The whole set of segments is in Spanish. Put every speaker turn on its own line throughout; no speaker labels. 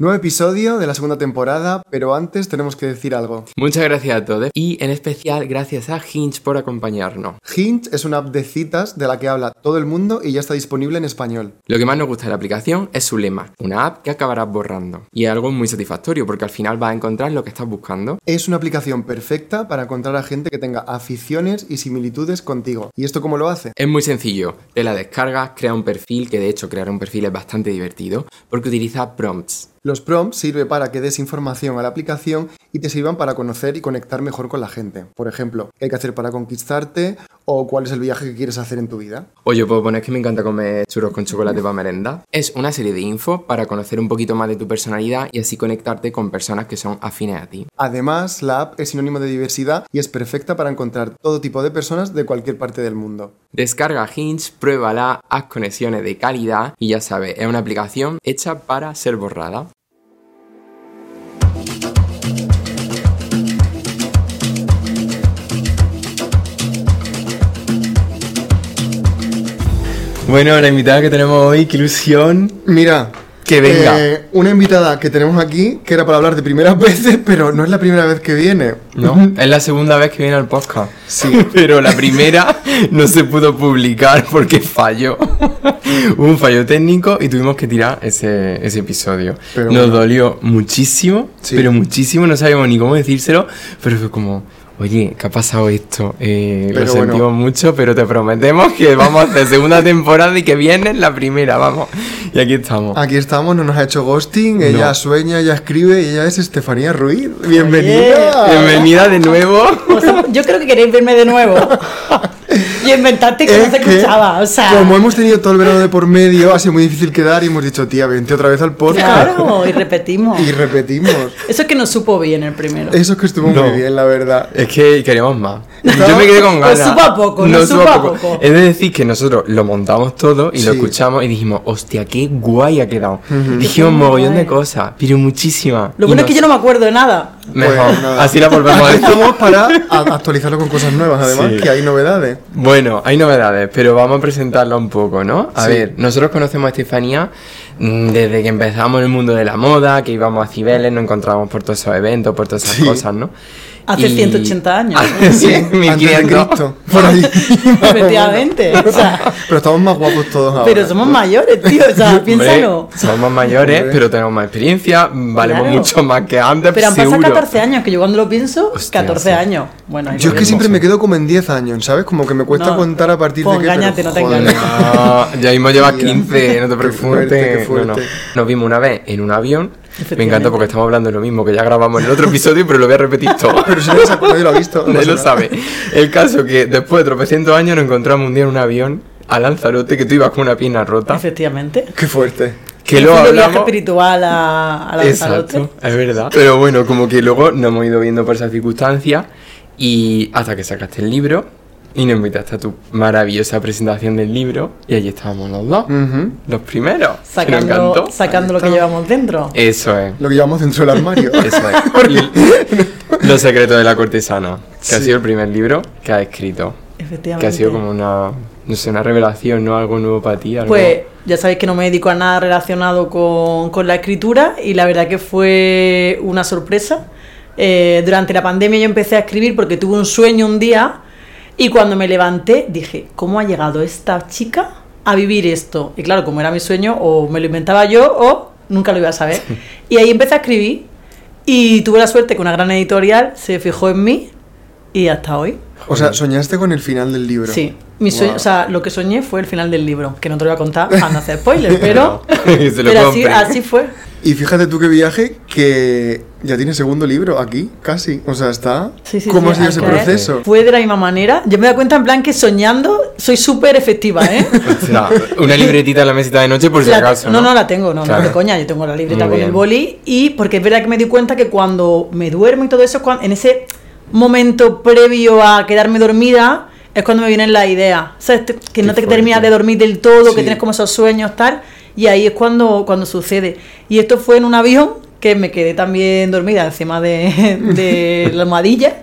Nuevo episodio de la segunda temporada, pero antes tenemos que decir algo.
Muchas gracias a todos y en especial gracias a Hinge por acompañarnos.
Hinge es una app de citas de la que habla todo el mundo y ya está disponible en español.
Lo que más nos gusta de la aplicación es su lema, una app que acabarás borrando. Y es algo muy satisfactorio porque al final vas a encontrar lo que estás buscando.
Es una aplicación perfecta para encontrar a gente que tenga aficiones y similitudes contigo. ¿Y esto cómo lo hace?
Es muy sencillo, te la descargas, crea un perfil, que de hecho crear un perfil es bastante divertido porque utiliza prompts.
Los prompts sirven para que des información a la aplicación y te sirvan para conocer y conectar mejor con la gente. Por ejemplo, qué hay que hacer para conquistarte o cuál es el viaje que quieres hacer en tu vida.
O yo puedo poner que me encanta comer churros con chocolate para merenda. Es una serie de info para conocer un poquito más de tu personalidad y así conectarte con personas que son afines a ti.
Además, la app es sinónimo de diversidad y es perfecta para encontrar todo tipo de personas de cualquier parte del mundo.
Descarga Hinge, pruébala, haz conexiones de calidad y ya sabes, es una aplicación hecha para ser borrada. Bueno, la invitada que tenemos hoy, qué ilusión.
Mira,
Que venga.
eh, una invitada que tenemos aquí que era para hablar de primeras veces, pero no es la primera vez que viene.
No, es la segunda vez que viene al podcast.
Sí.
Pero la primera no se pudo publicar porque falló. Hubo un fallo técnico y tuvimos que tirar ese, ese episodio.
Pero
Nos
bueno.
dolió muchísimo,
Sí.
pero muchísimo, no sabíamos ni cómo decírselo, pero fue como, oye, ¿qué ha pasado esto? Eh, lo
bueno.
sentimos mucho, pero te prometemos que vamos a hacer segunda temporada y que viene la primera, vamos. Y aquí estamos.
Aquí estamos, no nos ha hecho ghosting, ella
No.
sueña, ella escribe y ella es Estefanía Ruiz. Bienvenida.
Bienvenida de nuevo.
O sea, yo creo que queréis verme de nuevo. Y inventarte que no
Es
se
que,
escuchaba. O sea,
Como hemos tenido todo el verano de por medio, ha sido muy difícil quedar y hemos dicho, tía, vente otra vez al podcast.
claro, y repetimos.
Y repetimos.
Eso es que no supo bien el primero.
Eso es que estuvo
No.
muy bien, la verdad.
Es que queremos más.
No.
Yo me quedé con
Pues
ganas.
supo a poco, no supo a poco.
Es de decir que nosotros lo montamos todo y lo
Sí.
escuchamos y dijimos, hostia, qué guay ha quedado. Dijimos
Qué
mogollón
guay.
de cosas, pero muchísimas.
Lo bueno es que yo no me acuerdo de nada.
Mejor,
Pues
así la volvemos a
estamos para actualizarlo con cosas nuevas, además,
Sí.
que hay novedades.
Bueno, hay novedades, pero vamos a presentarla un poco, ¿no? A
Sí.
ver, nosotros conocemos a Estefanía mm, desde que empezamos en el mundo de la moda, que íbamos a Cibeles, nos encontrábamos por todos esos eventos, por todas esas
Sí.
cosas, ¿no?
Hace 180 años.
sí,
Antes de
1500.
Cristo, por ahí.
Efectivamente. O sea,
Pero estamos más guapos todos ahora.
pero somos mayores, tío. O sea,
Hombre,
piénsalo.
somos más mayores,
Hombre.
pero tenemos más experiencia, valemos
Claro.
mucho más que antes,
Pero han pasado
seguro.
14 años, que yo cuando lo pienso,
Hostia,
14
sí.
años. Bueno,
Yo es que siempre me quedo como en 10 años, ¿sabes? Como que me cuesta
No.
contar a partir
Pues
de qué. pero,
engáñate, no te engañes.
Ah, ya mismo llevas
Tía.
15, no te
Qué
preocupes.
fuerte, qué
No, no.
fuerte.
Nos vimos una vez en un avión. Me encanta porque estamos hablando de lo mismo que ya grabamos en el otro episodio, pero lo voy a repetir todo.
Pero si nadie, se- nadie lo ha visto. no
Nadie lo sabe. El caso que después de tropecientos años nos encontramos un día en un avión a Lanzarote que tú ibas con una pierna rota.
Efectivamente.
Qué fuerte.
Que luego
viaje
hablamos.
espiritual a, a Lanzarote.
Exacto, es verdad. Pero bueno, como que luego nos hemos ido viendo por esas circunstancias y hasta que sacaste el libro y nos invitaste a tu maravillosa presentación del libro y allí estábamos los dos, los primeros.
Sacando,
encantó.
sacando lo que llevamos dentro.
Eso es.
Lo que llevamos dentro del armario.
Eso es. Los secretos de la cortesana, que ha sido el primer libro que has escrito.
Efectivamente.
Que ha sido como una, no sé, una revelación, ¿no? Algo nuevo para ti. Algo...
Pues ya sabéis que no me dedico a nada relacionado con, con la escritura y la verdad que fue una sorpresa. Eh, durante la pandemia yo empecé a escribir porque tuve un sueño un día y cuando me levanté dije, ¿cómo ha llegado esta chica a vivir esto? Y claro, como era mi sueño, o me lo inventaba yo o nunca lo iba a saber. Y ahí empecé a escribir y tuve la suerte que una gran editorial se fijó en mí y hasta hoy.
O sea, soñaste con el final del libro.
Sí, mi sueño, o sea, lo que soñé fue el final del libro, que no te lo voy a contar para no hacer spoiler, pero, pero así, así fue.
Y fíjate tú qué viaje que ya tiene segundo libro aquí, casi. O sea, está.
Sí, sí,
¿Cómo
sí,
ha sido ese proceso?
Fue de la misma manera. Yo me doy cuenta en plan que soñando soy súper efectiva, ¿eh?
O una libretita en la mesita de noche por si
La-
acaso.
no, no, la tengo, no,
Claro.
no de coña, yo tengo la libreta
Muy
con
bien.
el boli y porque es verdad que me di cuenta que cuando me duermo y todo eso, en ese momento previo a quedarme dormida, es cuando me vienen las ideas. ¿Sabes? Te- Que no te terminas de dormir del todo,
Sí.
que tienes como esos sueños, tal, y ahí es cuando, cuando sucede. Y esto fue en un avión que me quedé también dormida encima de, de la almohadilla.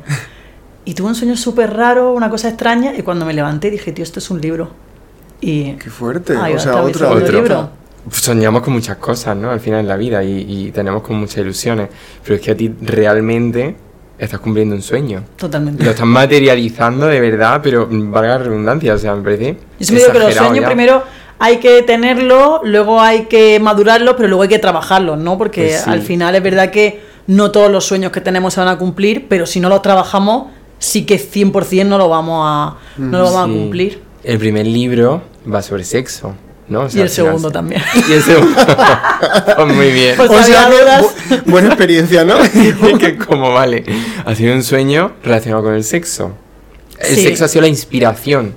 Y tuve un sueño súper raro, una cosa extraña, y cuando me levanté dije, tío, esto es un libro. Y
Qué fuerte.
Ahí
o sea, otra.
Otro.
libro.
soñamos con muchas cosas, ¿no? Al final en la vida y, y tenemos con muchas ilusiones, pero es que a ti realmente estás cumpliendo un sueño.
Totalmente.
Lo estás materializando de verdad, pero valga la redundancia, o sea, me parece.
Yo siempre digo que los sueños
ya.
primero hay que tenerlos, luego hay que madurarlos, pero luego hay que trabajarlos, ¿no? Porque
Pues sí.
al final es verdad que no todos los sueños que tenemos se van a cumplir, pero si no los trabajamos, sí que 100% no lo vamos a, no lo vamos a
Sí.
cumplir.
El primer libro va sobre sexo, ¿no? O sea,
Y el segundo
se-
también.
Y el segundo. Pues muy bien.
Pues
O sea bu- buena experiencia, ¿no?
que como vale, ha sido un sueño relacionado con el sexo. El
Sí.
sexo ha sido la inspiración.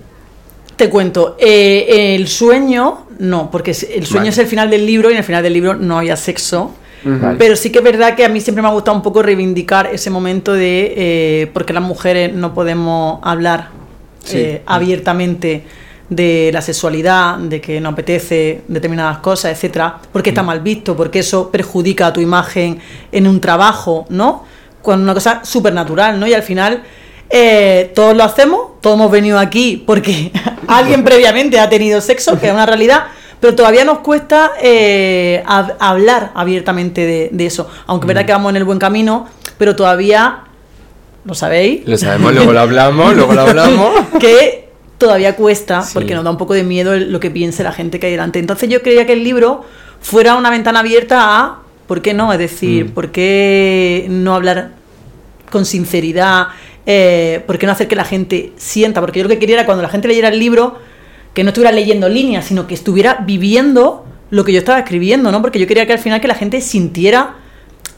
Te cuento, eh, el sueño, no, porque el sueño
Vale.
es el final del libro y en el final del libro no había sexo.
Vale.
Pero sí que es verdad que a mí siempre me ha gustado un poco reivindicar ese momento de eh, por qué las mujeres no podemos hablar
Sí.
eh, abiertamente de la sexualidad, de que no apetece determinadas cosas, etcétera, porque está mal visto, porque eso perjudica a tu imagen en un trabajo, ¿no? Con una cosa súper natural, ¿no? Y al final eh, todos lo hacemos, todos hemos venido aquí porque alguien previamente ha tenido sexo, que es una realidad, pero todavía nos cuesta eh, hab- hablar abiertamente de, de eso. Aunque es verdad que vamos en el buen camino, pero todavía, ¿lo sabéis?
Lo sabemos, luego lo hablamos, luego lo hablamos.
que todavía cuesta
Sí.
porque nos da un poco de miedo lo que piense la gente que hay delante. Entonces yo creía que el libro fuera una ventana abierta a, ¿por qué no? Es decir,
Mm.
¿por qué no hablar con sinceridad? Eh, ¿Por qué no hacer que la gente sienta? Porque yo lo que quería era cuando la gente leyera el libro, que no estuviera leyendo líneas, sino que estuviera viviendo lo que yo estaba escribiendo, ¿no? Porque yo quería que al final que la gente sintiera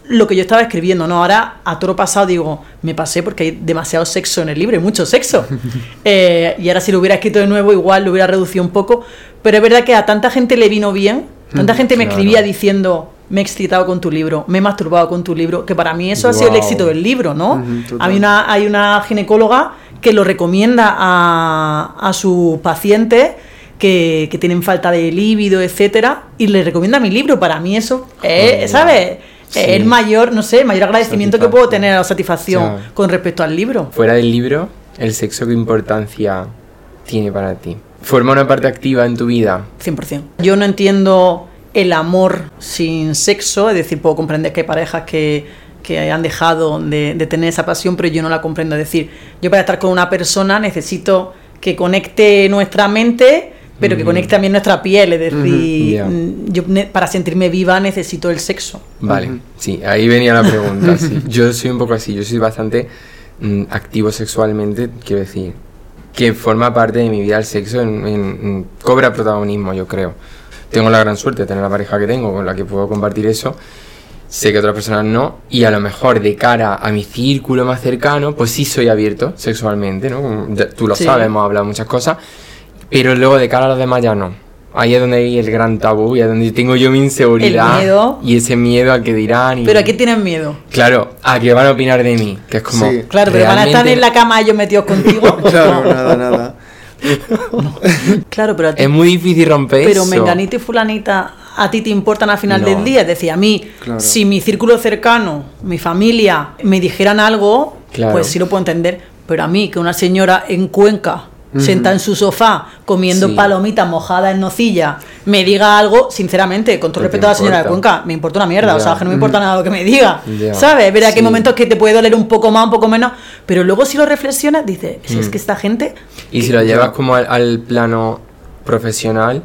lo que yo estaba escribiendo, ¿no? Ahora, a toro pasado, digo, me pasé porque hay demasiado sexo en el libro, hay mucho sexo. Eh, y ahora si lo hubiera escrito de nuevo, igual lo hubiera reducido un poco. Pero es verdad que a tanta gente le vino bien, tanta gente me
claro.
escribía diciendo, me he excitado con tu libro, me he masturbado con tu libro, que para mí eso ha sido el éxito del libro, ¿no? Hay, una, hay una ginecóloga que lo recomienda a, a sus pacientes que, que tienen falta de líbido, etcétera, y le recomienda mi libro. Para mí eso, es,
Joder.
¿sabes?
Sí.
El mayor, no sé, el mayor agradecimiento que puedo tener a la satisfacción con respecto al libro.
Fuera del libro, el sexo, ¿qué importancia tiene para ti? ¿Forma una parte activa en tu vida?
100%. Yo no entiendo el amor sin sexo, es decir, puedo comprender que hay parejas que, que han dejado de, de tener esa pasión, pero yo no la comprendo. Es decir, yo para estar con una persona necesito que conecte nuestra mente, pero que conecte también nuestra piel. Es decir, mm, yo para sentirme viva necesito el sexo.
Vale, sí, ahí venía la pregunta. sí. Yo soy un poco así, yo soy bastante mm, activo sexualmente, quiero decir, que forma parte de mi vida el sexo, en, en- en- cobra protagonismo, yo creo. Tengo la gran suerte de tener la pareja que tengo con la que puedo compartir eso. Sé que otras personas no, y a lo mejor de cara a mi círculo más cercano, pues sí soy abierto sexualmente, ¿no? Tú lo
Sí.
sabes, hemos hablado muchas cosas, pero luego de cara a los demás ya no. Ahí es donde hay el gran tabú y es donde tengo yo mi inseguridad
El miedo.
y ese miedo a que dirán. Y,
Pero aquí tienen miedo.
Claro, a que van a opinar de mí, que es como.
Sí.
Claro, pero van a estar en la cama ellos metidos contigo.
Claro, nada, nada.
Claro, pero a ti
Es muy difícil romper
Pero
eso.
menganito y fulanita a ti te importan al final
No.
del día. Es decir, a mí,
Claro.
si mi círculo cercano, mi familia, me dijeran algo,
Claro.
pues sí lo puedo entender. Pero a mí, que una señora en Cuenca, sentada en su sofá, comiendo
Sí.
palomitas mojadas en nocilla, me diga algo, sinceramente, con todo
¿Qué te
respeto a la señora de? Cuenca, me importa una mierda. O sea, que no me importa nada lo que me diga. ¿Sabes? Es verdad que hay
Sí.
momentos que te puede doler un poco más, un poco menos. Pero luego si lo reflexionas, dices, es
Mm.
que esta gente
Y si lo llevas como al, al plano profesional,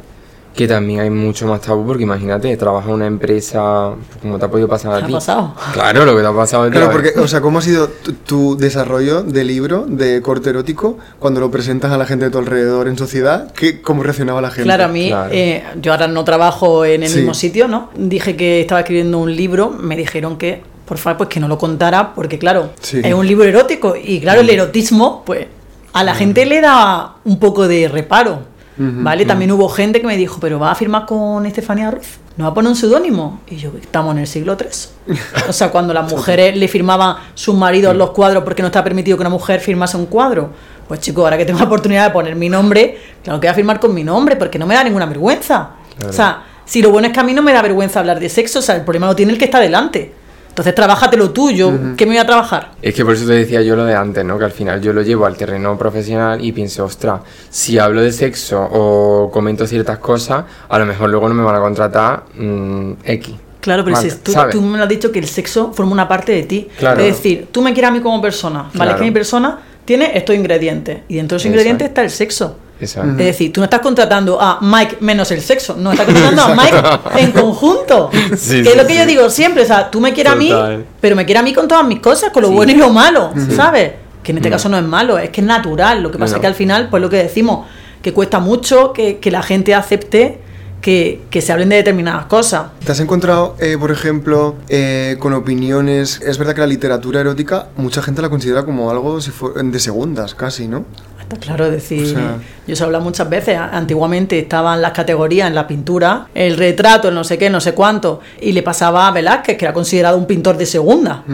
que también hay mucho más tabú, porque imagínate, trabajas en una empresa, como te ha podido pasar
¿Qué
a
ha
ti.
pasado?
Claro, lo que te ha pasado a ti.
Claro, porque, o sea, ¿cómo ha sido tu, tu desarrollo de libro de corte erótico cuando lo presentas a la gente de tu alrededor en sociedad? ¿Qué, ¿Cómo reaccionaba la gente?
Claro, a mí,
Claro.
eh, yo ahora no trabajo en el
Sí.
mismo sitio, ¿no? Dije que estaba escribiendo un libro, me dijeron que, por favor, pues que no lo contara, porque claro,
Sí.
es un libro erótico, y claro, el erotismo, pues, a la gente le da un poco de reparo, ¿vale? También hubo gente que me dijo, pero ¿va a firmar con Estefanía Ruiz? ¿No va a poner un seudónimo? Y yo, estamos en el siglo III. O sea, cuando las mujeres le firmaban sus maridos los cuadros porque no está permitido que una mujer firmase un cuadro. Pues chicos, ahora que tengo la oportunidad de poner mi nombre, claro que voy a firmar con mi nombre porque no me da ninguna vergüenza.
Claro.
O sea, si lo bueno es que a mí no me da vergüenza hablar de sexo, o sea, el problema lo tiene el que está delante. Entonces, trabájate lo tuyo. ¿Qué me voy a trabajar?
Es que por eso te decía yo lo de antes, ¿no? Que al final yo lo llevo al terreno profesional y pienso, ostras, si hablo de sexo o comento ciertas cosas, a lo mejor luego no me van a contratar mm, X.
Claro, pero
Vale,
si tú, me lo has dicho que el sexo forma una parte de ti.
Claro.
Es decir, tú me quieres a mí como persona, ¿vale?
Claro.
Que mi persona tiene estos ingredientes. Y dentro de esos
Eso
ingredientes
es.
está el sexo.
Exacto.
Es decir, tú no estás contratando a Mike menos el sexo, no, estás contratando a Mike en conjunto.
Sí,
que
sí,
es lo que
sí.
yo digo siempre, o sea, tú me quieres a
Total.
mí, pero me quieres a mí con todas mis cosas, con lo
Sí.
bueno y lo malo, ¿sabes? Que en este
Mm.
caso no es malo, es que es natural. Lo que pasa
No.
es que al final, pues lo que decimos, que cuesta mucho que, que la gente acepte que, que se hablen de determinadas cosas.
¿Te has encontrado, eh, por ejemplo, eh, con opiniones? Es verdad que la literatura erótica mucha gente la considera como algo si fue- de segundas, casi, ¿no?
Está claro, es decir,
O sea-
yo se habla muchas veces, antiguamente estaban las categorías en la pintura, el retrato, el no sé qué, no sé cuánto, y le pasaba a Velázquez, que era considerado un pintor de segunda,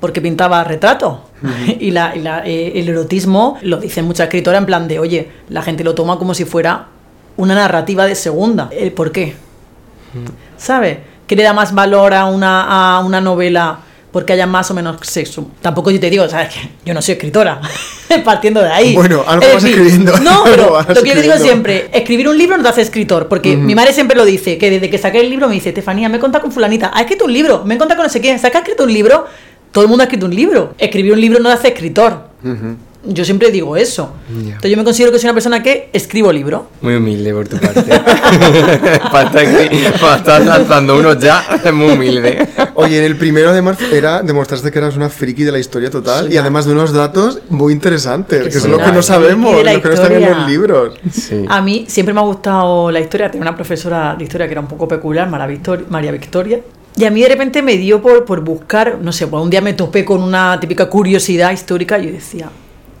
porque pintaba retratos. y la- y la- eh, el erotismo lo dicen muchas escritoras en plan de, oye, la gente lo toma como si fuera una narrativa de segunda. ¿El por qué? ¿Sabes? ¿Qué le da más valor a una, a una novela porque haya más o menos sexo? Tampoco yo te digo, ¿sabes? Que yo no soy escritora, partiendo de ahí.
Bueno, algo
Es
vas escribiendo,
No, pero lo que yo digo siempre, escribir un libro no te hace escritor, porque mi madre siempre lo dice, que desde que saqué el libro me dice, Estefanía, me he contado con fulanita, ha escrito un libro, me he contado con no sé quién, ¿sabes que ha escrito un libro? Todo el mundo ha escrito un libro. Escribir un libro no te hace escritor.
Ujú.
Yo siempre digo eso.
Ya.
Entonces yo me considero que soy una persona que escribo libros.
Muy humilde por tu parte. para, estar aquí- para estar lanzando uno ya, es muy humilde.
Oye, en el primero de marzo era demostraste que eras una friki de la historia total
Soy
y además de unos datos muy interesantes,
Que
que, son los
una
que no sabemos, los que no están en los libros.
Sí.
A mí siempre me ha gustado la historia. Tenía una profesora de historia que era un poco peculiar, María Victoria. María Victoria y a mí de repente me dio por, por buscar, no sé, pues un día me topé con una típica curiosidad histórica y yo decía,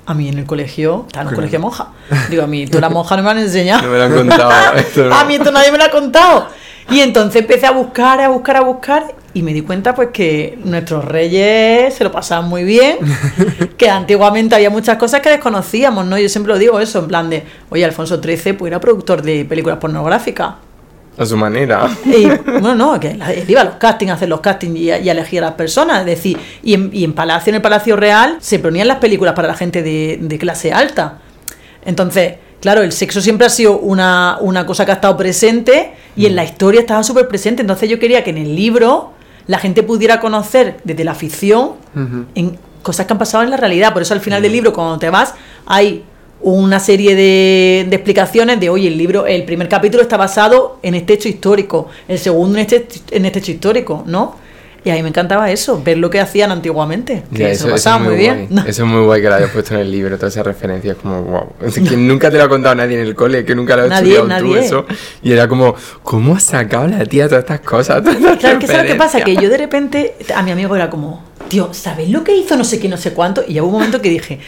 a mí en el colegio, estaba en un colegio monja. Digo, a mí todas las monjas no me han enseñado.
No me lo han contado. esto no.
A mí esto nadie me lo ha contado. Y entonces empecé a buscar, a buscar, a buscar y me di cuenta pues que nuestros reyes se lo pasaban muy bien, que antiguamente había muchas cosas que desconocíamos, ¿no? Yo siempre lo digo eso, en plan de, oye, Alfonso XIII pues era productor de películas pornográficas.
A su manera.
Y, bueno, no, que él iba a los castings, a hacer los castings y a, y a elegir a las personas. Es decir, y en, y en Palacio, en el Palacio Real, se ponían las películas para la gente de, de clase alta. Entonces, claro, el sexo siempre ha sido una, una cosa que ha estado presente y en la historia estaba súper presente. Entonces yo quería que en el libro la gente pudiera conocer desde la ficción en cosas que han pasado en la realidad. Por eso al final del libro, cuando te vas, hay una serie de, de explicaciones de, oye, el libro, el primer capítulo está basado en este hecho histórico, el segundo en este, en este hecho histórico, ¿no? Y a mí me encantaba eso, ver lo que hacían antiguamente. Que lo pasaba
es
muy bien.
Eso es muy guay que lo hayas puesto en el libro, todas esas referencias, como wow. Es que nunca te lo ha contado nadie en el cole, que nunca lo has
Nadie,
estudiado tú eso. Y era como, ¿cómo has sacado la tía todas estas cosas? Todas estas
Claro, que ¿sabes lo que pasa? Que yo de repente, a mi amigo era como, tío, ¿sabes lo que hizo no sé qué, no sé cuánto? Y hubo un momento que dije,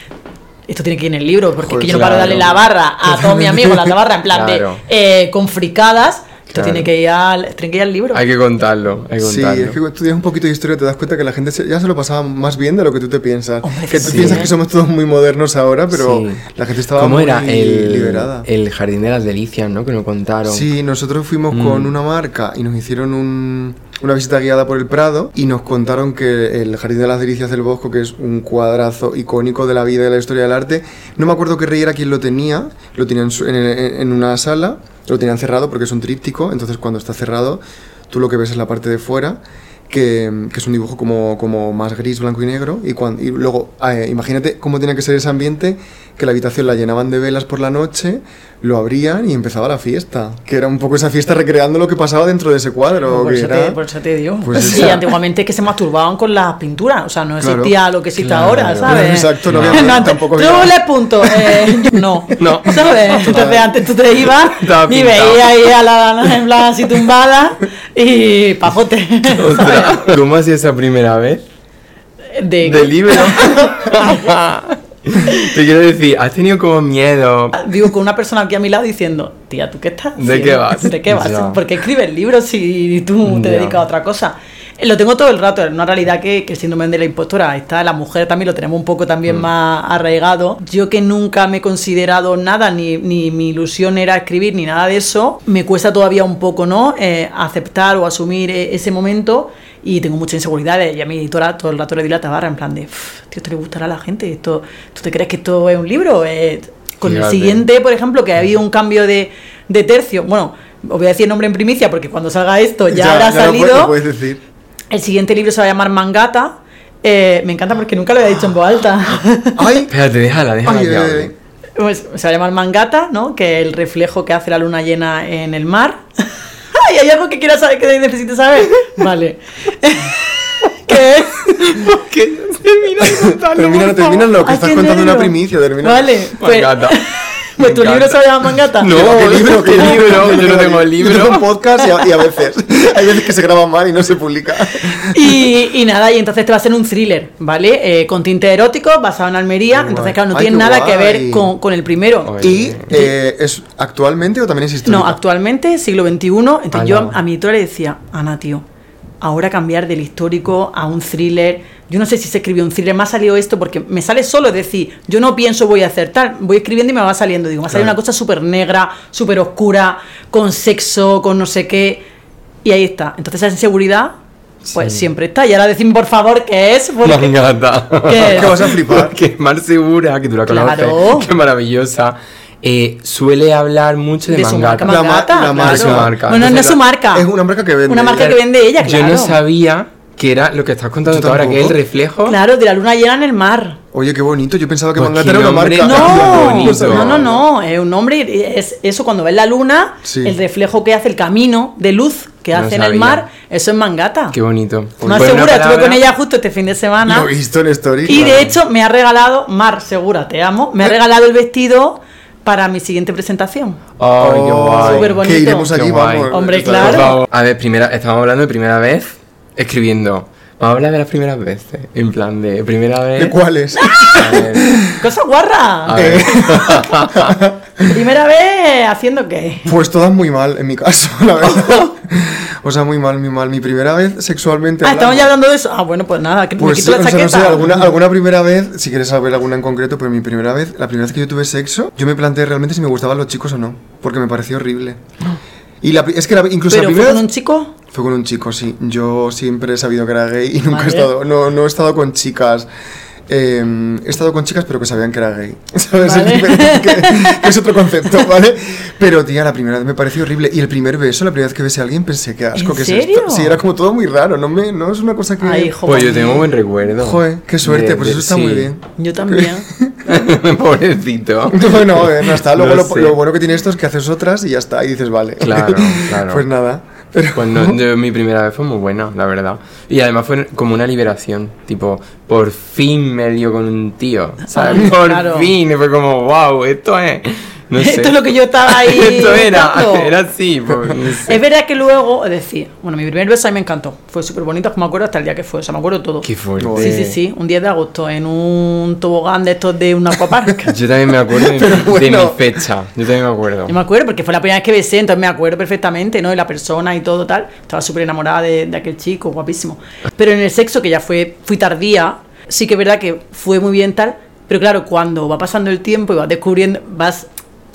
esto tiene que ir en el libro, porque
Joder,
es que yo no paro de darle la barra a todos mis amigos, la barra en plan
Claro.
de, eh, con fricadas. Esto
Claro.
tiene que ir al, tiene que ir al libro.
Hay que contarlo, hay que
Sí,
contarlo.
es que cuando estudias un poquito de historia te das cuenta que la gente se- ya se lo pasaba más bien de lo que tú te piensas.
Hombre,
que tú
sí.
piensas que somos todos muy modernos ahora, pero
Sí.
la gente estaba
¿Cómo
muy
era el,
liberada.
el Jardín de las Delicias, no? Que nos contaron.
Sí, nosotros fuimos
Mm.
con una marca y nos hicieron un- una visita guiada por el Prado y nos contaron que el Jardín de las Delicias del Bosco, que es un cuadrazo icónico de la vida y de la historia del arte, no me acuerdo qué rey era quien lo tenía, lo tenía en, en- en- una sala, lo tenían cerrado porque es un tríptico, entonces cuando está cerrado tú lo que ves es la parte de fuera. Que, es un dibujo como, como más gris, blanco y negro. Y, cuan- y luego, eh, imagínate cómo tenía que ser ese ambiente, que la habitación la llenaban de velas por la noche, lo abrían y empezaba la fiesta. Que era un poco esa fiesta recreando lo que pasaba dentro de ese cuadro.
por,
que
eso
era-
te, por eso te digo.
Pues
sí,
esa-
antiguamente que se masturbaban con las pinturas. O sea, no
Claro.
existía lo que existe
Claro.
ahora, ¿sabes?
Exacto, no
No.
había-
antes,
tampoco
tú le punto. Eh, no.
No.
¿Sabes? Entonces antes tú te ibas y veías ahí a la en plan así tumbada y pajote.
¿Cómo ha sido esa primera vez?
De,
Del libro. Te quiero decir, has tenido como miedo.
Vivo con una persona aquí a mi lado diciendo, tía, ¿tú qué estás?
¿De qué vas?
¿De qué vas?
Ya.
¿Por qué escribes libros si tú te
Ya.
dedicas a otra cosa? Lo tengo todo el rato, es una realidad que, que el síndrome de la impostora está, la mujer también lo tenemos un poco también
Mm.
más arraigado. Yo que nunca me he considerado nada, ni, ni mi ilusión era escribir, ni nada de eso, me cuesta todavía un poco, ¿no? Eh, aceptar o asumir eh, ese momento y tengo muchas inseguridades. Y a mi editora todo el rato le di la tabarra en plan de, "Uf, tío, esto le gustará a la gente. Esto, ¿Tú te crees que esto es un libro? Eh, con el
Fíjate.
siguiente, por ejemplo, que ha habido un cambio de, de tercio. Bueno, os voy a decir el nombre en primicia porque cuando salga esto ya, habrá
lo puedes-
salido.
lo puedes decir.
El siguiente libro se va a llamar Mangata. Eh, me encanta porque nunca lo había dicho en voz alta.
¡Ay!
Espérate, déjala, déjala
Ay,
hable.
ay.
Pues se va a llamar Mangata, ¿no? Que es el reflejo que hace la luna llena en el mar. Ay, ¿hay algo que quieras saber que necesites saber? Vale. ¿Qué es?
Termina de contarlo,
Termina,
por
termina
favor.
lo que estás contando una primicia. Termina.
Vale. Pues,
Mangata.
pues tu
Me
libro se
encanta.
llama Mangata.
No,
¿Qué libro?
¿qué libro? Yo no tengo el libro.
Yo tengo un podcast y a, y a veces. Hay veces que se graba mal y no se publica.
Y, y nada, y entonces te va a ser un thriller, ¿vale? Eh, con tinte erótico, basado en Almería.
Qué
Entonces,
guay.
claro, no
Ay,
tiene nada que ver con, con el primero.
¿Y eh, es actualmente o también es histórico?
No, actualmente, siglo XXI. Entonces yo a, a mi editora le decía, Ana, tío, ahora cambiar del histórico a un thriller. Yo no sé si se escribió un thriller, me ha salido esto porque me sale solo, es decir, yo no pienso voy a hacer tal, voy escribiendo y me va saliendo. Digo, me
Claro.
una cosa súper negra, súper oscura, con sexo, con no sé qué. Y ahí está. Entonces esa inseguridad, pues
Sí.
siempre está. Y ahora decime por favor qué es. porque-
Mangata.
¿Qué?
Que vas a flipar.
Es más segura, que tú la conoces.
Claro.
Qué maravillosa. Eh, suele hablar mucho de,
de su marca
mangata.
La la marca.
claro.
Su
marca.
Bueno, no es
Entonces
su marca.
Es una marca que vende.
Una marca que vende ella,
Yo
claro.
no sabía que era lo que estás contando
Yo
tú ahora, que es el reflejo.
Claro, de la luna llena en el mar.
Oye, qué bonito. Yo pensaba que
Pues
Mangata era una marca.
No, no, no, no, es un nombre, y es eso cuando ves la luna,
Sí.
el reflejo que hace, el camino de luz que
No
hace en el mar, eso es mangata.
Qué bonito.
Más
Pues
segura, estuve con ella justo este fin de semana.
Lo he visto en Story.
Y
claro.
de hecho me ha regalado, Mar, segura, te amo, me ha regalado el vestido para mi siguiente presentación.
Oh,
guay.
Súper bonito.
Que iremos
Qué
allí,
guay.
vamos.
Hombre, claro.
A ver, primera, estamos hablando de primera vez escribiendo. Vamos a hablar de las primeras veces. En plan de primera vez.
¿De cuáles?
¡Cosa guarra!
A ver.
Primera vez haciendo qué.
Pues todas muy mal, en mi caso, la verdad. O sea, muy mal, muy mal. Mi primera vez sexualmente.
Ah, estamos ya
hablando.
hablando de eso. Ah, bueno, pues nada, que me
Pues
quito
sí,
la
o sea, no
chaqueta.
sé, alguna, alguna primera vez, si quieres saber alguna en concreto, pero mi primera vez, la primera vez que yo tuve sexo, yo me planteé realmente si me gustaban los chicos o no, porque me pareció horrible. Y la, es que la- incluso la
Pero fue
primera
con
vez-
un chico.
Fue con un chico, sí. Yo siempre he sabido que era gay y nunca he estado, no, no he estado con chicas. Eh, he estado con chicas, pero que sabían que era gay. ¿Sabes?
Vale.
Es diferente, que, que es otro concepto, ¿vale? Pero, tía, la primera vez me pareció horrible. Y el primer beso, la primera vez que besé a alguien, pensé que asco
¿En
que
serio?
es esto. Sí, era como todo muy raro. No, me, no es una cosa que.
Ay, hijo.
Pues yo tengo buen recuerdo.
Joder, qué suerte,
De-
pues
de-
eso está
sí.
muy bien.
Yo también.
Pobrecito.
Bueno, eh, no está. Luego
No
lo, lo bueno que tiene esto es que haces otras y ya está. Y dices, vale.
Claro, claro.
pues nada. Pero,
Pues no, yo- mi primera vez fue muy buena, la verdad. Y además fue como una liberación. Tipo, por fin me dio con un tío. ¿Sabes?
Ay,
por
claro.
fin. Y fue como, wow, esto es. No sé.
Esto es lo que yo estaba ahí.
Esto era, era así. pues, no sé.
Es verdad que luego, es decir, bueno, mi primer beso a mí me encantó. Fue súper bonito, me acuerdo hasta el día que fue. O sea, me acuerdo todo.
Qué fuerte.
Sí, sí, sí. Un 10 de agosto en un tobogán de estos de un aquapark.
Yo también me acuerdo de, mi fecha. Yo también me acuerdo.
Yo me acuerdo porque fue la primera vez que besé, entonces me acuerdo perfectamente, ¿no? Y la persona y todo tal. Estaba súper enamorada de, de aquel chico, guapísimo. Pero en el sexo, que ya fue, fui tardía, sí que es verdad que fue muy bien tal. Pero claro, cuando va pasando el tiempo y vas descubriendo, vas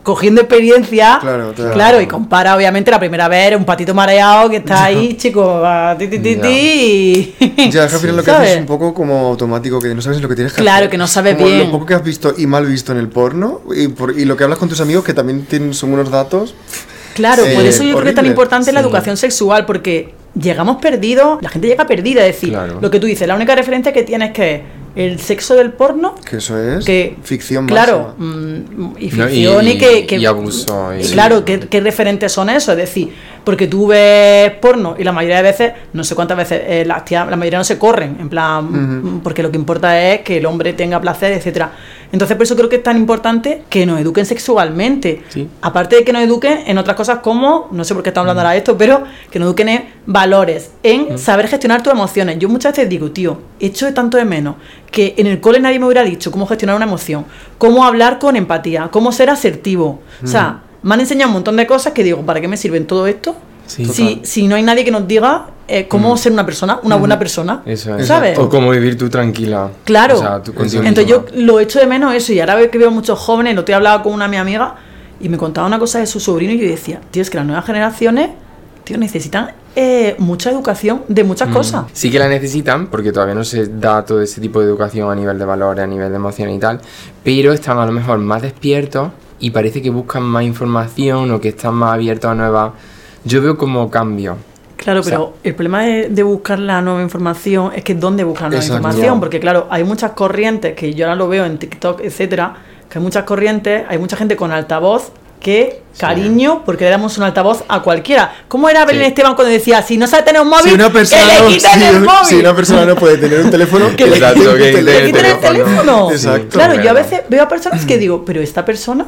cogiendo experiencia,
Claro, claro.
y compara obviamente la primera vez, un patito mareado que está ahí, chico, va, ti, ti, ti, ti, y-
Ya, es que al final lo que
¿sabes?
haces es un poco como automático, que no sabes lo que tienes que
Claro,
hacer.
que no sabes
Como
bien.
Lo poco que has visto y mal visto en el porno, y, por- y lo que hablas con tus amigos, que también tienen, son unos datos.
Claro,
Eh,
por eso yo creo que es tan importante la educación sexual, porque llegamos perdidos, la gente llega perdida, es decir,
Claro.
lo que tú dices, la única referencia que tienes que es el sexo del porno,
Que eso es
que
ficción
claro,
máxima.
mm, y
No,
ficción y, que, que-
y abuso.
y
y-
claro, ¿qué, qué referentes son esos? Es decir, porque tú ves porno y la mayoría de veces, no sé cuántas veces, eh, las tías, la mayoría no se corren, en plan, porque lo que importa es que el hombre tenga placer, etcétera. Entonces, por eso creo que es tan importante que nos eduquen sexualmente.
Sí.
Aparte de que nos eduquen en otras cosas como, no sé por qué estamos hablando ahora de esto, pero que nos eduquen en valores, en saber gestionar tus emociones. Yo muchas veces digo, tío, echo de tanto de menos que en el cole nadie me hubiera dicho cómo gestionar una emoción, cómo hablar con empatía, cómo ser asertivo. O sea, me han enseñado un montón de cosas que digo, ¿para qué me sirven todo esto?
Sí.
Si, si no hay nadie que nos diga eh, cómo ser una persona, una buena persona.
Eso es.
¿Sabes?
O cómo vivir tú tranquila.
Claro.
O sea, tú
Entonces yo lo echo de menos eso y ahora veo que veo muchos jóvenes, lo estoy hablando con una mi amiga y me contaba una cosa de su sobrino y yo decía, tío, es que las nuevas generaciones, tío, necesitan eh, mucha educación de muchas
Mm.
cosas.
Sí que la necesitan, porque todavía no se da todo ese tipo de educación a nivel de valores, a nivel de emoción y tal, pero están a lo mejor más despiertos y parece que buscan más información o que están más abiertos a nuevas... Yo veo como cambio.
Claro,
O sea-
pero el problema de, de buscar la nueva información es que dónde buscar nueva
Exacto.
información, porque claro, hay muchas corrientes que yo ahora lo veo en TikTok, etcétera, que hay muchas corrientes, hay mucha gente con altavoz que cariño, porque le damos un altavoz a cualquiera. ¿Cómo era Belén
Sí.
Esteban cuando decía, si no sabe tener un móvil,
Si una persona
que le
no,
quiten
si-
el móvil?
si una persona no puede tener un teléfono, que le
Exacto, que
¿Le
el
quiten el
teléfono.
Exacto.
Claro, yo a veces veo a personas que digo, pero esta persona,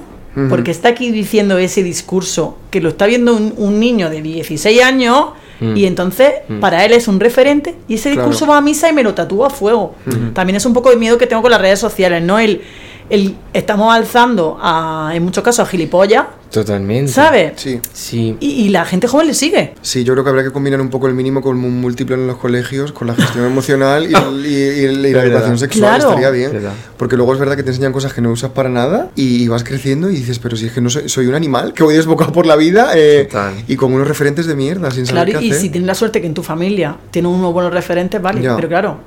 porque está aquí diciendo ese discurso que lo está viendo un, un niño de 16 años
Mm.
y entonces para él es un referente y ese
Claro.
discurso va a misa y me lo tatúa a fuego. También es un poco de miedo que tengo con las redes sociales, ¿no? El, el estamos alzando a, en muchos casos a gilipollas,
Totalmente.
¿sabes?
Sí.
Sí.
Y, y la gente joven le sigue.
Sí, yo creo que habría que combinar un poco el mínimo con un múltiplo en los colegios, con la gestión emocional y, el- y- y y la educación sexual.
Claro.
Estaría bien.
Verdad.
Porque luego es verdad que te enseñan cosas que no usas para nada y vas creciendo y dices, pero si es que no soy, soy un animal que voy desbocado por la vida eh, y con unos referentes de mierda sin saber
Claro,
qué
y
hacer.
si tienes la suerte que en tu familia tienes unos buenos referentes, vale,
Ya.
pero claro,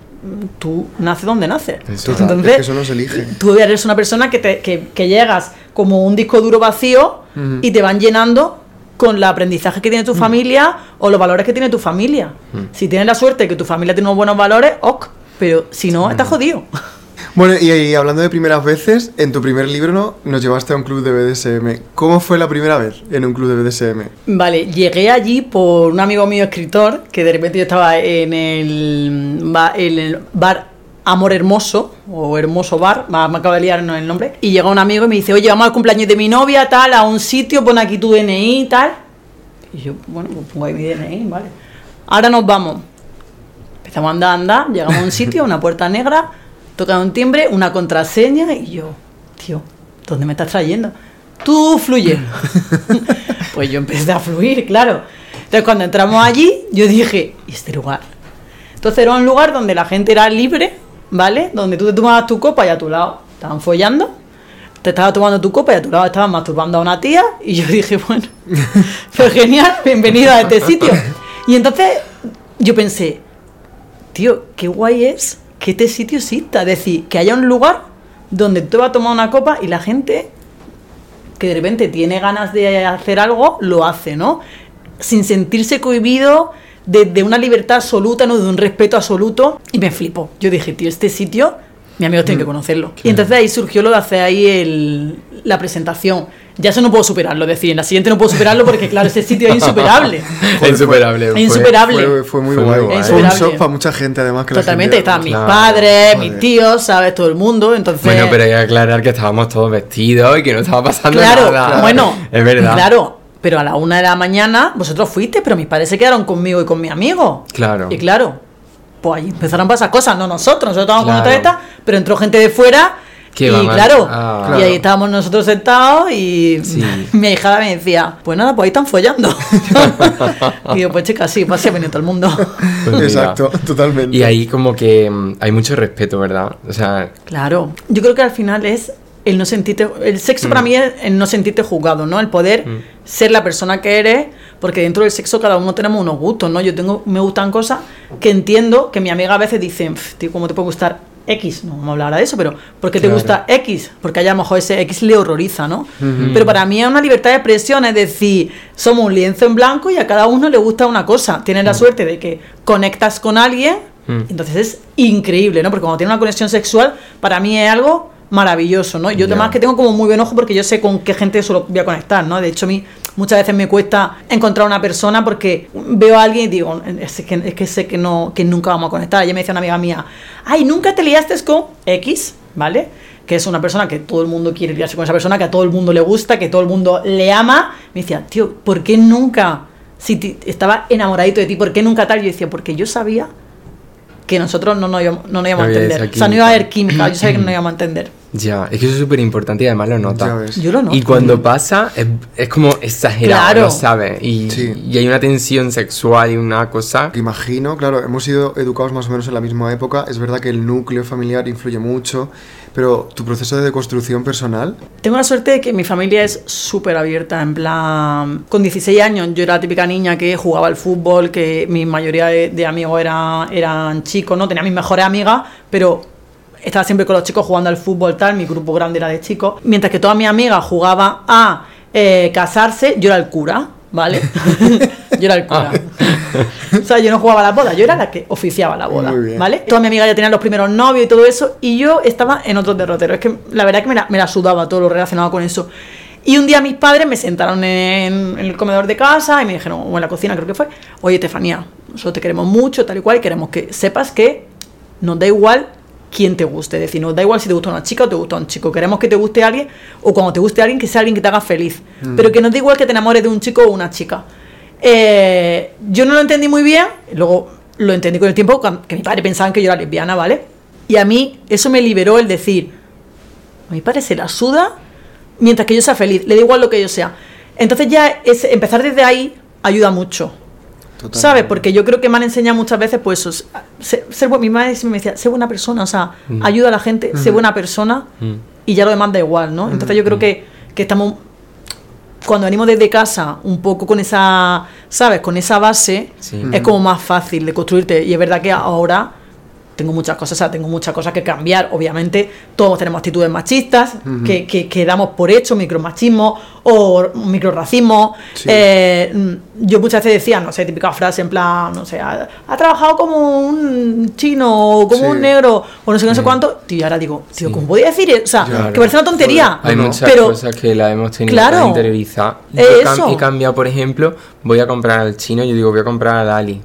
tú naces donde naces. Entonces,
es que eso no se elige.
tú eres una persona que, te- que, que llegas como un disco duro vacío y te van llenando con el aprendizaje que tiene tu familia o los valores que tiene tu familia. Si tienes la suerte de que tu familia tiene unos buenos valores, ok, pero si no, estás jodido.
Bueno, y, y hablando de primeras veces, en tu primer libro ¿no? nos llevaste a un club de BDSM. ¿Cómo fue la primera vez en un club de BDSM?
Vale, llegué allí por un amigo mío escritor, que de repente yo estaba en el, ba- en el bar Amor Hermoso, o Hermoso Bar, me, acabo de liar no el nombre, y llega un amigo y me dice, oye, vamos al cumpleaños de mi novia, tal, a un sitio, pon aquí tu DNI tal. Y yo, bueno, pues pongo ahí mi DNI, vale. Ahora nos vamos. Empezamos a andar, andar, llegamos a un sitio, una puerta negra, toca un timbre, una contraseña, y yo, tío, ¿dónde me estás trayendo? Tú fluye. pues yo empecé a fluir, claro. Entonces cuando entramos allí, yo dije, ¿y este lugar? Entonces era un lugar donde la gente era libre, ¿vale? Donde tú te tomabas tu copa y a tu lado estaban follando. Te estabas tomando tu copa y a tu lado estaban masturbando a una tía. Y yo dije, bueno, pues genial, bienvenido a este sitio. Y entonces yo pensé, tío, qué guay es que este sitio exista. Es decir, que haya un lugar donde tú vas a tomar una copa y la gente que de repente tiene ganas de hacer algo, lo hace, ¿no? Sin sentirse cohibido, de, de una libertad absoluta, ¿no? De un respeto absoluto. Y me flipo. Yo dije, tío, este sitio, mi amigo tiene que conocerlo. Y entonces ahí surgió lo de hacer ahí el, la presentación. Ya eso no puedo superarlo, es decir, en la siguiente no puedo superarlo porque, claro, ese sitio es insuperable.
insuperable.
Es
fue-
insuperable.
Fue, fue muy
Fue
guay.
muy guay.
Fue un
Insuperable.
shock para mucha gente, además. que la
Totalmente,
gente-
estaban mis
Claro,
padres,
joder.
mis tíos, ¿sabes? Todo el mundo. Entonces,
Bueno, pero hay que aclarar que estábamos todos vestidos y que no estaba pasando
Claro,
nada.
bueno,
Es verdad.
Claro, pero a la una de la mañana vosotros fuiste, pero mis padres se quedaron conmigo y con mi amigo.
Claro.
Y claro, pues ahí empezaron a pasar cosas, no nosotros, nosotros estábamos con
Claro.
otra esta, pero entró gente de fuera.
Que
y claro,
Ah.
y
Claro.
ahí estábamos nosotros sentados y
Sí.
mi hijada me decía, pues nada, pues ahí están follando. y yo, pues chicas, sí, pues se ha venido todo el mundo.
Pues.
Exacto, totalmente.
Y ahí como que mm, hay mucho respeto, ¿verdad? O sea,
Claro, yo creo que al final es el no sentirte, el sexo
Mm.
para mí es el no sentirte juzgado, ¿no? El poder ser la persona que eres, porque dentro del sexo cada uno tenemos unos gustos, ¿no? Yo tengo, me gustan cosas que entiendo que mi amiga a veces dice, "Pf, tío, ¿cómo te puede gustar X? No vamos a hablar ahora de eso, pero ¿por qué te gusta X? Porque a lo mejor ese X le horroriza, ¿no? Pero para mí es una libertad de expresión, es decir, somos un lienzo en blanco y a cada uno le gusta una cosa. Tienes la suerte de que conectas con alguien
Mm.
entonces es increíble, ¿no? Porque cuando tiene una conexión sexual, para mí es algo maravilloso, ¿no? Yo además que tengo como muy buen ojo porque yo sé con qué gente solo voy a conectar, ¿no? De hecho, a mí muchas veces me cuesta encontrar una persona porque veo a alguien y digo, es que, es que sé que, no, que nunca vamos a conectar. Ayer me decía una amiga mía, ay, nunca te liaste con X, ¿vale? Que es una persona que todo el mundo quiere liarse con esa persona, que a todo el mundo le gusta, que todo el mundo le ama. Me decía, tío, ¿por qué nunca? Si estaba enamoradito de ti, ¿por qué nunca tal? Yo decía, porque yo sabía que nosotros no nos íbamos, no nos íbamos a entender. O sea, no iba a haber química, yo sabía que no nos íbamos a entender.
Ya, es que eso es súper importante y además lo
Ya
notas.
ves.
Yo lo noto.
Y cuando pasa, es, es como exagerado,
Claro.
¿no ¿sabes? Y,
Sí.
y hay una tensión sexual y una cosa.
Que imagino, claro, hemos sido educados más o menos en la misma época. Es verdad que el núcleo familiar influye mucho, pero tu proceso de deconstrucción personal,
Tengo la suerte de que mi familia es súper abierta, en plan, con 16 años yo era la típica niña que jugaba al fútbol, que mi mayoría de, de amigos era- eran chicos, no tenía mis mejores amigas, pero estaba siempre con los chicos jugando al fútbol tal, mi grupo grande era de chicos, mientras que todas mis amigas jugaban a eh, casarse, yo era el cura, ¿vale? yo era el cura. o sea, yo no jugaba a la boda, yo era la que oficiaba la boda. ¿vale? Todas mis amigas ya tenían los primeros novios y todo eso, y yo estaba en otro derrotero. Es que la verdad es que me la, me la sudaba todo lo relacionado con eso. Y un día mis padres me sentaron en, en el comedor de casa y me dijeron, o en la cocina creo que fue, oye Estefanía, nosotros te queremos mucho, tal y cual, y queremos que sepas que nos da igual quién te guste. Es decir, nos da igual si te gusta una chica o te gusta un chico. Queremos que te guste alguien, o cuando te guste alguien, que sea alguien que te haga feliz. Pero que nos da igual que te enamores de un chico o una chica. Eh, yo no lo entendí muy bien, luego lo entendí con el tiempo, que mi padre pensaba que yo era lesbiana, ¿vale? Y a mí eso me liberó el decir, a mi padre se la suda mientras que yo sea feliz, le da igual lo que yo sea. Entonces ya es, empezar desde ahí ayuda mucho. ¿Sabes? Porque yo creo que me han enseñado muchas veces, pues, eso, ser, ser mi madre siempre me decía, sé buena persona, o sea, ayuda a la gente, sé buena persona
Mm.
y ya lo demás da igual, ¿no? Entonces yo creo que, que estamos, cuando venimos desde casa, un poco con esa, ¿sabes? Con esa base,
Sí.
es como más fácil de construirte. Y es verdad que ahora tengo muchas cosas, o sea, tengo muchas cosas que cambiar. Obviamente, todos tenemos actitudes machistas, que, que, que damos por hecho, micromachismo o microracismo.
Sí.
Eh, yo muchas veces decía, no sé, típica frase en plan, no sé, ha, ha trabajado como un chino o como
Sí.
un negro o no sé no sé cuánto. Tío, y ahora digo, tío,
Sí.
¿cómo podía decir eso? O sea,
Claro.
que parece una tontería.
Hay muchas
pero
cosas que la hemos tenido
Claro.
que interiorizar. Yo
eso.
he cambiado, por ejemplo, voy a comprar al chino, yo digo, voy a comprar al Ali.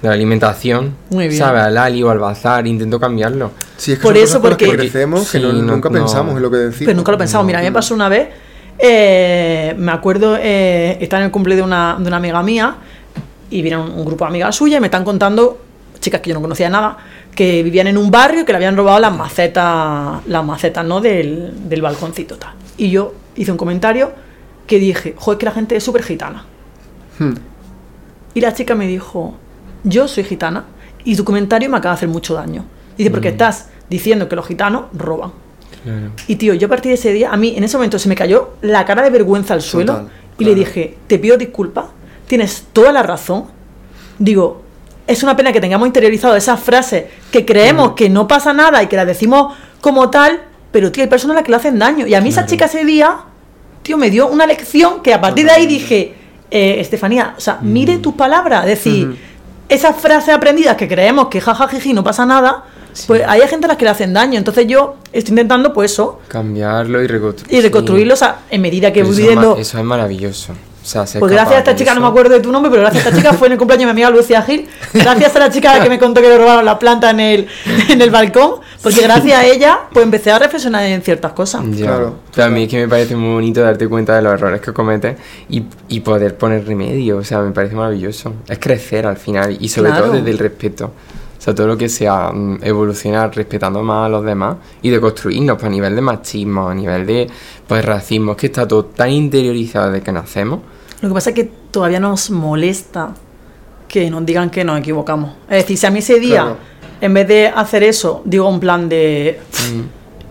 De la alimentación,
Muy bien.
¿sabes? Al Ali o al bazar, intento cambiarlo.
Sí, es que
Por
son
eso,
cosas con las que
porque-
crecemos que
Sí,
no-
no-
nunca
no.
pensamos en lo que decimos.
Pero nunca lo he pensado. Mira, a mí me pasó una vez, eh, me acuerdo, eh, estaba en el cumple de una, de una amiga mía y viene un, un grupo de amigas suyas y me están contando, chicas que yo no conocía nada, que vivían en un barrio y que le habían robado las macetas, las macetas, ¿no? Del, del balconcito, tal. Y yo hice un comentario que dije, joder, que la gente es súper gitana.
Hmm.
Y la chica me dijo, yo soy gitana y tu comentario me acaba de hacer mucho daño. Dice, porque estás diciendo que los gitanos roban.
Claro.
Y tío, yo a partir de ese día, a mí en ese momento se me cayó la cara de vergüenza al suelo
Total,
y le dije, te pido disculpas, tienes toda la razón. Digo, es una pena que tengamos interiorizado esas frases que creemos que no pasa nada y que las decimos como tal, pero tío, hay personas a las que le hacen daño. Y a mí esa chica ese día, tío, me dio una lección que a partir de ahí dije, eh, Estefanía, o sea, mire tus palabras, es decir, esas frases aprendidas que creemos que jajajiji no pasa nada, pues hay gente a las que le hacen daño. Entonces yo estoy intentando, pues eso,
Cambiarlo y reconstruirlo.
y reconstruirlo o sea, en medida que voy
eso, es eso maravilloso. O sea,
Pues gracias a esta chica, no me acuerdo de tu nombre, pero gracias a esta chica fue en el cumpleaños de mi amiga Lucía Gil. Gracias a la chica que me contó que le robaron la planta en el, en el balcón, porque gracias a ella, pues empecé a reflexionar en ciertas cosas.
Ya.
Claro,
Pero a mí es que me parece muy bonito darte cuenta de los errores que cometes y, y poder poner remedio. O sea, me parece maravilloso. Es crecer al final y sobre
Claro.
todo desde el respeto. O sea, todo lo que sea mm, evolucionar respetando más a los demás y de construirnos pues, a nivel de machismo, a nivel de pues, racismo, es que está todo tan interiorizado desde que nacemos.
Lo que pasa es que todavía nos molesta que nos digan que nos equivocamos. Es decir, si a mí ese día,
Claro.
en vez de hacer eso, digo un plan de.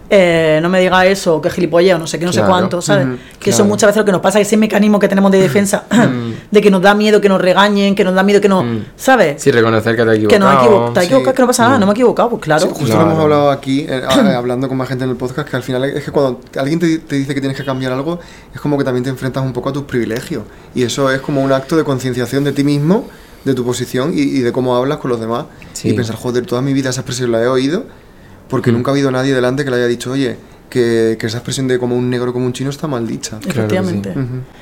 Eh, no me diga eso, que gilipolleo, no sé qué, no
Claro.
sé cuánto, ¿sabes? Que eso
claro.
muchas veces lo que nos pasa, ese mecanismo que tenemos de defensa, de que nos da miedo que nos regañen, que nos da miedo que nos.
Mm.
¿Sabes?
Sí, reconocer que te has equivocado.
que no me equivoco, te has
sí.
equivocado, que no pasa nada, no me he equivocado, pues claro.
Sí, justo
Claro.
lo hemos hablado aquí, eh, hablando con más gente en el podcast, que al final es que cuando alguien te, te dice que tienes que cambiar algo, es como que también te enfrentas un poco a tus privilegios. Y eso es como un acto de concienciación de ti mismo, de tu posición y, y de cómo hablas con los demás.
Sí.
Y pensar, joder, toda mi vida esa expresión la he oído, porque
Mm.
nunca ha habido nadie delante que le haya dicho, oye, que, que esa expresión de como un negro, como un chino está mal dicha.
Claro que sí.
Efectivamente.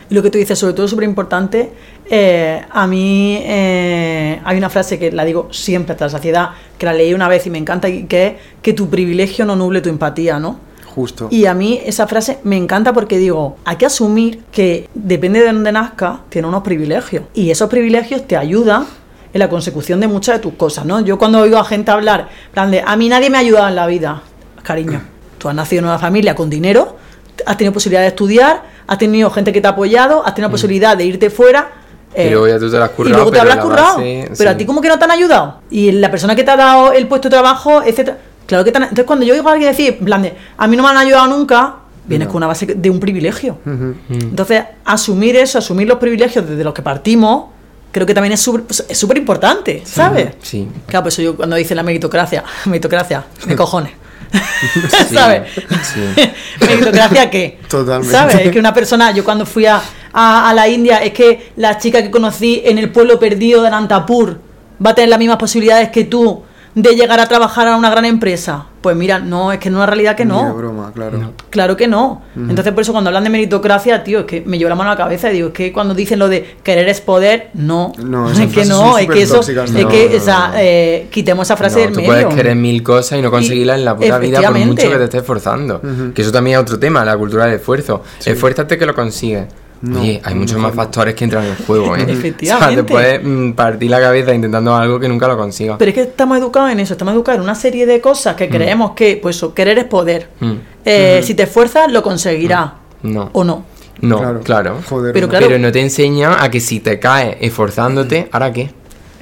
Y lo que tú dices, sobre todo súper importante, eh, a mí eh, hay una frase que la digo siempre hasta la saciedad, que la leí una vez y me encanta, y que es que tu privilegio no nuble tu empatía, ¿no?
Justo.
Y a mí esa frase me encanta porque digo, hay que asumir que depende de dónde nazca, tiene unos privilegios. Y esos privilegios te ayudan en la consecución de muchas de tus cosas, ¿no? Yo cuando oigo a gente hablar, plan de, a mí nadie me ha ayudado en la vida, cariño, Tú has nacido en una familia con dinero, has tenido posibilidad de estudiar, has tenido gente que te ha apoyado, has tenido posibilidad de irte fuera.
Y
eh,
luego ya tú te la has currado,
y luego te
pero
habrás
la
currado.
base,
pero a ti como que no te han ayudado. Y la persona que te ha dado el puesto de trabajo, etcétera. Claro que te han- Entonces cuando yo oigo a alguien decir, en plan de, a mí no me han ayudado nunca, vienes con una base de un privilegio.
Mm.
Entonces, asumir eso, asumir los privilegios desde los que partimos, creo que también es súper es importante, ¿sabes?
Sí.
Claro, pues eso yo cuando dice la meritocracia, meritocracia, de cojones.
Sí,
¿Sabes?
sí.
¿Meritocracia qué?
Totalmente.
¿Sabes? Es que una persona, yo cuando fui a, a, a la India, es que la chica que conocí en el pueblo perdido de Anantapur va a tener las mismas posibilidades que tú de llegar a trabajar a una gran empresa. Pues mira, no, es que no es una realidad que
Ni de
no.
broma, claro.
Claro que no. Entonces, por eso cuando hablan de meritocracia, tío, es que me llevo la mano a la cabeza y digo, es que cuando dicen lo de querer es poder, no.
No,
es que no, es que eso, es
no,
que,
no, no,
o sea,
no.
eh, quitemos esa frase
No,
del
tú
medio.
puedes querer mil cosas y no conseguirlas en la puta vida por mucho que te estés esforzando. Que eso también es otro tema, la cultura del esfuerzo. Esfuérzate que lo consigues.
No,
Oye, hay muchos
mejor
más factores que entran en el juego, ¿eh?
Efectivamente.
O sea, te puedes mm, partir la cabeza intentando algo que nunca lo consigas.
Pero es que estamos educados en eso, estamos educados en una serie de cosas que creemos que, pues eso, querer es poder.
Mm.
Eh, Si te esfuerzas, lo conseguirás.
No.
¿O no?
No, claro.
Joder,
Pero
no.
claro-
Pero no te enseña a que si te caes esforzándote, ¿ahora qué?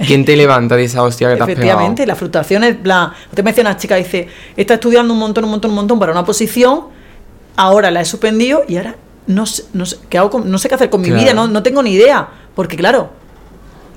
¿Quién te levanta de esa hostia que te has pegado?
Efectivamente, la frustración es la. Te menciona una chica, dice, está estudiando un montón, un montón, un montón para una posición, ahora la he suspendido y ahora no sé, no sé, ¿qué hago con- no sé qué hacer con mi
Claro.
vida, no, no tengo ni idea. Porque claro,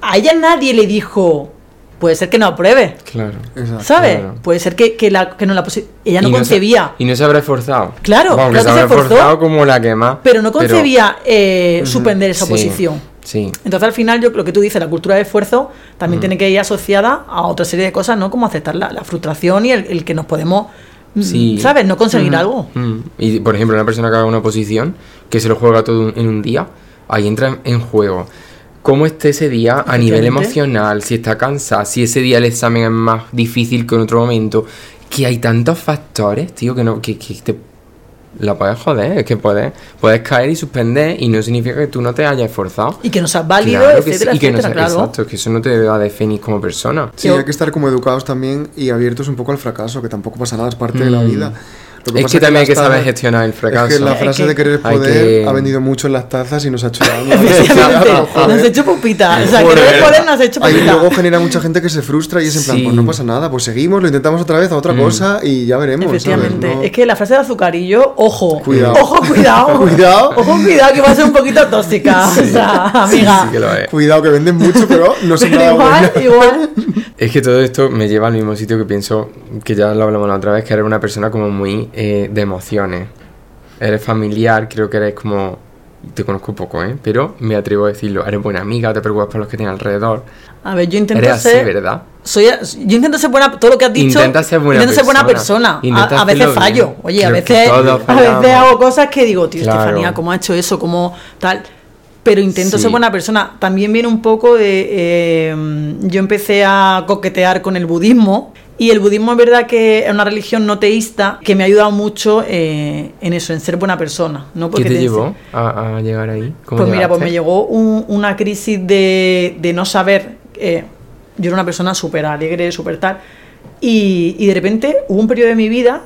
a ella nadie le dijo, puede ser que no apruebe.
Claro.
Exacto.
¿Sabes?
claro.
Puede ser que, que, la, que no la Ella no
Y
concebía.
y no se habrá esforzado.
Claro, claro
que se
se
habrá
esforzó,
esforzado como la que más.
Pero no concebía eh, suspender esa
Sí,
posición.
Sí.
Entonces al final yo lo que tú dices, la cultura de esfuerzo también tiene que ir asociada a otra serie de cosas, ¿no? Como aceptar la, la frustración y el, el que nos podemos,
Sí.
¿sabes? No conseguir algo.
Mm. Y por ejemplo, una persona que haga una oposición, que se lo juega todo en un día, ahí entra en- juego. ¿Cómo esté ese día a nivel emocional? Si está cansada, si ese día el examen es más difícil que en otro momento. Que hay tantos factores, tío, que no que, que te la puedes joder. Es que puedes, puedes caer y suspender y no significa que tú no te hayas esforzado.
Y que no seas válido,
Claro que
etcétera,
sí, y que no
etcétera,
sea-
claro.
Exacto, que eso no te va a definir como persona.
Sí,
Yo-
hay que estar como educados también y abiertos un poco al fracaso, que tampoco pasa nada, es parte de la
Mm.
vida. Lo
Es
pasa
que también hay que saber
tazas-
gestionar el fracaso.
Es que la
Es
frase
que-
de querer poder
que-
ha venido mucho en las tazas y nos ha hecho daño.
Nos has hecho pupita. O sea, querer poder nos has hecho pupita.
luego genera mucha gente que se frustra y es en plan,
Sí.
pues no pasa nada, pues seguimos, lo intentamos otra vez a otra
Mm.
cosa y ya veremos. ¿sabes?
Efectivamente.
No-
Es que la frase de azucarillo, ojo.
Cuidado.
Ojo, cuidado.
Cuidado.
Ojo, cuidado, que va a ser un poquito tóxica. O sea, amiga.
Sí que lo es.
Cuidado, que venden mucho, pero no
Pero
nada
igual,
buenas.
igual.
Es que todo esto me lleva al mismo sitio que pienso, que ya lo hablamos la otra vez, que eres una persona como muy eh, de emociones. Eres familiar, creo que eres como... Te conozco poco, ¿eh? Pero me atrevo a decirlo. Eres buena amiga, te preocupas por los que tienes alrededor.
A ver, yo intento
Eres así,
ser.
¿verdad?
Soy, yo intento ser buena, todo lo que has dicho.
Intenta ser buena
intento ser buena
persona. Intenta
A, a veces fallo.
bien.
Oye, a
Creo
veces, a veces hago cosas que digo, tío,
Claro.
Estefanía, ¿cómo ha hecho eso? ¿Cómo tal? Pero intento
Sí.
ser buena persona. También viene un poco de. eh, yo empecé a coquetear con el budismo. Y el budismo es verdad que es una religión no teísta que me ha ayudado mucho eh, en eso, en ser buena persona. ¿no?
¿Qué
Porque
te
te
llevó a, a llegar ahí? ¿Cómo
pues mira, pues
llegaste?
me llegó un- una crisis de, de no saber. eh, yo era una persona súper alegre, súper tal. Y, y de repente hubo un periodo de mi vida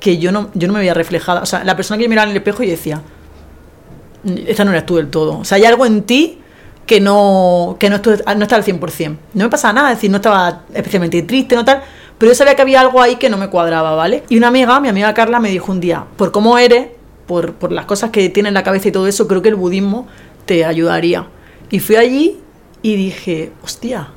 que yo no, yo no me veía reflejada. O sea, la persona que yo miraba en el espejo y decía, esta no eres tú del todo. O sea, hay algo en ti que no, que no, estu- no está al 100%. No me pasaba nada, es decir, no estaba especialmente triste, no tal, pero yo sabía que había algo ahí que no me cuadraba, ¿vale? Y una amiga, mi amiga Carla, me dijo un día, por cómo eres, por, por las cosas que tienes en la cabeza y todo eso, creo que el budismo te ayudaría. Y fui allí y dije, hostia,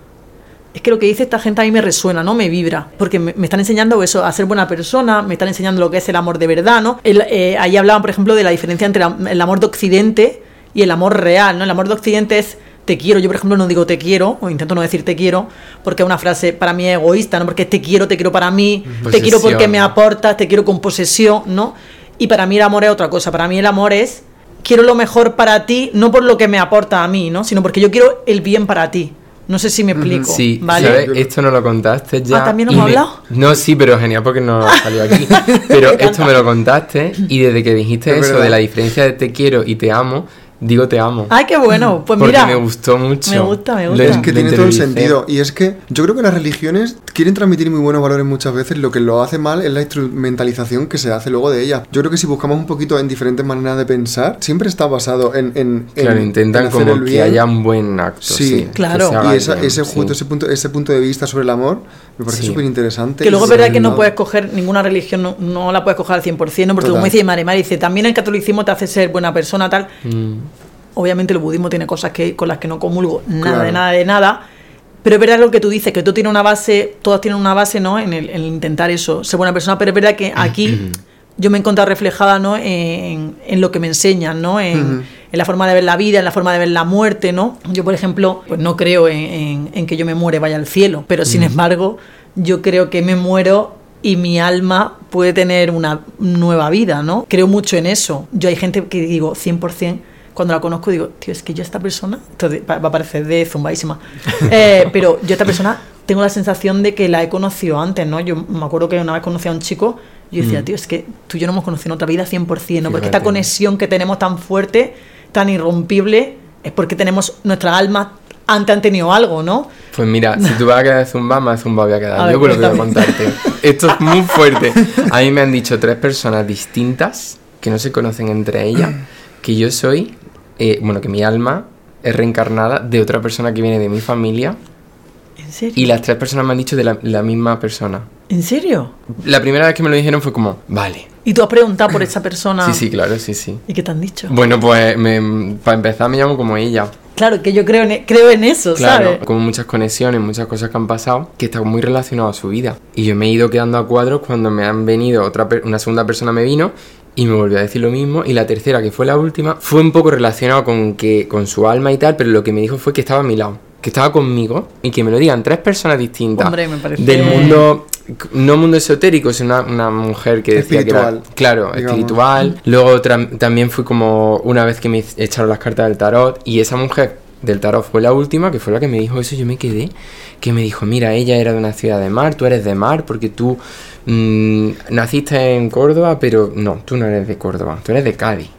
es que lo que dice esta gente a mí me resuena, ¿no? Me vibra. Porque me, están enseñando eso, a ser buena persona, me están enseñando lo que es el amor de verdad, ¿no? El, eh, ahí hablaban, por ejemplo, de la diferencia entre el amor de Occidente y el amor real, ¿no? El amor de Occidente es te quiero. Yo, por ejemplo, no digo te quiero, o intento no decir te quiero, porque es una frase para mí egoísta, ¿no? Porque te quiero, te quiero para mí, te quiero porque me aportas, te quiero con posesión, ¿no? Y para mí el amor es otra cosa. Para mí el amor es quiero lo mejor para ti, no por lo que me aporta a mí, ¿no? Sino porque yo quiero el bien para ti. No sé si me explico.
Sí,
¿vale?
¿sabes? Esto no lo contaste ya.
Ah, ¿también
y
hemos
me-
hablado?
No, sí, pero genial porque no salió aquí. Pero esto me lo contaste y desde que dijiste
Es
eso
verdad.
de la diferencia de te quiero y te amo, digo te amo.
Ay, qué bueno. Pues
porque
mira.
me gustó mucho.
Me gusta, me gusta.
Es que tiene todo el sentido. Y es que yo creo que las religiones quieren transmitir muy buenos valores muchas veces. Lo que lo hace mal es la instrumentalización que se hace luego de ellas. Yo creo que si buscamos un poquito en diferentes maneras de pensar, siempre está basado en. en
Claro,
en-
intentan
en hacer
como
el
que
bien.
haya un buen acto.
Sí,
Sí,
claro.
Y esa-
bien,
ese,
sí.
punto, ese, punto, ese punto de vista sobre el amor me parece
Sí.
súper interesante.
Que luego es verdad que no puedes coger ninguna religión, no, no la puedes coger al 100%, ¿no? porque
Total.
como dice Mari, Mari dice, también el catolicismo te hace ser buena persona, tal.
Mm.
Obviamente el budismo tiene cosas que con las que no comulgo, nada
Claro.
de nada de nada. Pero es verdad lo que tú dices, que tú tienes una base, todas tienen una base, ¿no? En el, en el intentar eso, ser buena persona, pero es verdad que aquí yo me he encontrado reflejada, ¿no? En, en lo que me enseñan, ¿no? En, en la forma de ver la vida, en la forma de ver la muerte, ¿no? Yo, por ejemplo, pues no creo en, que yo me muere vaya al cielo, pero sin embargo, yo creo que me muero y mi alma puede tener una nueva vida, ¿no? Creo mucho en eso. Yo hay gente que digo 100%, cuando la conozco digo, tío, es que yo esta persona, entonces, va a parecer de zumbadísima, Eh, pero yo esta persona tengo la sensación de que la he conocido antes, ¿no? Yo me acuerdo que una vez conocí a un chico y yo decía, tío, es que tú y yo no hemos conocido en otra vida 100%, ¿no? Porque esta conexión que tenemos tan fuerte, tan irrompible, es porque tenemos, nuestra alma antes han tenido algo, ¿no?
Pues mira, si tú vas a quedar zumba, más zumba voy a quedar.
A
Yo con lo que voy a
cuéntame.
contarte. Esto es muy fuerte. A mí me han dicho tres personas distintas que no se conocen entre ellas que yo soy, eh, bueno, que mi alma es reencarnada de otra persona que viene de mi familia
¿En serio?
y las tres personas me han dicho de la, la misma persona.
¿En serio?
La primera vez que me lo dijeron fue como, vale.
¿Y tú has preguntado por esa persona?
Sí, sí, claro, sí, sí.
¿Y qué te han dicho?
Bueno, pues me- para empezar me llamo como ella.
Claro, que yo creo en, e, creo en eso,
Claro,
¿sabes?
como muchas conexiones, muchas cosas que han pasado, que está muy relacionado a su vida. Y yo me he ido quedando a cuadros cuando me han venido, otra una segunda persona me vino y me volvió a decir lo mismo. Y la tercera, que fue la última, fue un poco relacionado con, que, con su alma y tal, pero lo que me dijo fue que estaba a mi lado, que estaba conmigo y que me lo digan tres personas distintas
Hombre, me parece-
del mundo, no mundo esotérico, sino una, una mujer que decía que era,
Espiritual,
claro,
digamos.
espiritual. Luego también fui como una vez que me echaron las cartas del tarot y esa mujer del tarot fue la última, que fue la que me dijo eso, yo me quedé, que me dijo, mira, ella era de una ciudad de mar, tú eres de mar porque tú mm, naciste en Córdoba, pero no, tú no eres de Córdoba, tú eres de Cádiz.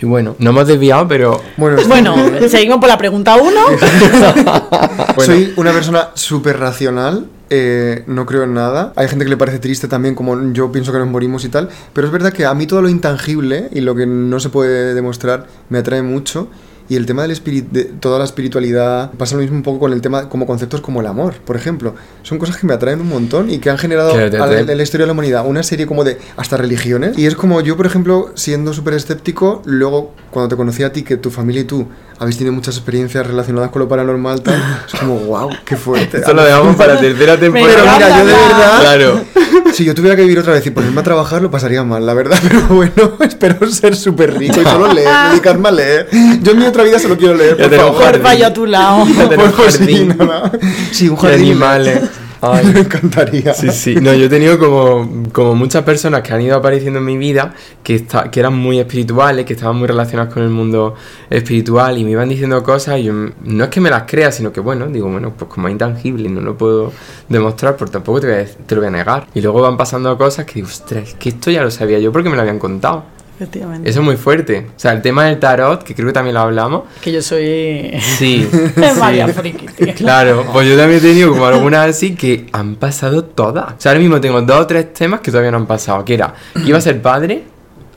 Y bueno, no hemos desviado, pero
Bueno,
seguimos por la pregunta uno.
bueno,
Soy una persona súper racional, eh, no creo en nada. Hay gente que le parece triste también, como yo pienso que nos morimos y tal. Pero es verdad que a mí todo lo intangible y lo que no se puede demostrar me atrae mucho. Y el tema del de toda la espiritualidad, pasa lo mismo un poco con el tema, como conceptos como el amor, por ejemplo. Son cosas que me atraen un montón y que han generado
Claro,
la- en la historia de la humanidad una serie como de hasta religiones. Y es como yo, por ejemplo, siendo súper escéptico, luego cuando te conocí a ti, que tu familia y tú habéis tenido muchas experiencias relacionadas con lo paranormal, tal, es como, wow, qué fuerte.
esto lo dejamos para la tercera temporada.
Pero mira, yo de verdad,
Claro.
Si yo tuviera que vivir otra vez y ponerme a trabajar, lo pasaría mal, la verdad. Pero bueno, espero ser súper rico y solo leer, dedicarme a leer. Yo en mi otra vida solo quiero leer, por favor.
yo a tu lado.
Por sí,
jardín.
nada. Sí, un
De
jardín.
animales. Ay.
Me encantaría.
Sí, sí. No, yo he tenido como, como muchas personas que han ido apareciendo en mi vida que, está, que eran muy espirituales, que estaban muy relacionadas con el mundo espiritual y me iban diciendo cosas y yo no es que me las crea, sino que bueno, digo, bueno, pues como es intangible y no lo puedo demostrar, pues tampoco te, voy a te lo voy a negar. Y luego van pasando cosas que digo, ostras, es que esto ya lo sabía yo porque me lo habían contado.
Efectivamente.
Eso es muy fuerte. O sea, el tema del tarot, que creo que también lo hablamos.
Que yo soy.
Sí.
María
sí.
Friki, tío.
Claro, pues yo también he tenido como algunas así que han pasado todas. O sea, ahora mismo tengo dos o tres temas que todavía no han pasado. Que era iba a ser padre,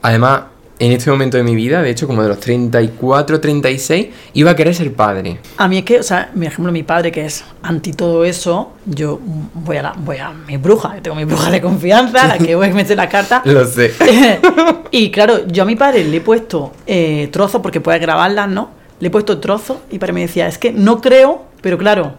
además, en este momento de mi vida, de hecho, como de los 34, 36, iba a querer ser padre.
A mí es que, o sea, por ejemplo, mi padre que es anti todo eso, yo voy a, la, voy a mi bruja, tengo mi bruja de confianza, la que voy a meter la carta.
Lo sé.
y claro, yo a mi padre le he puesto eh, trozos, porque puede grabarlas, ¿no? Le he puesto trozos y mi padre me decía, es que no creo, pero claro,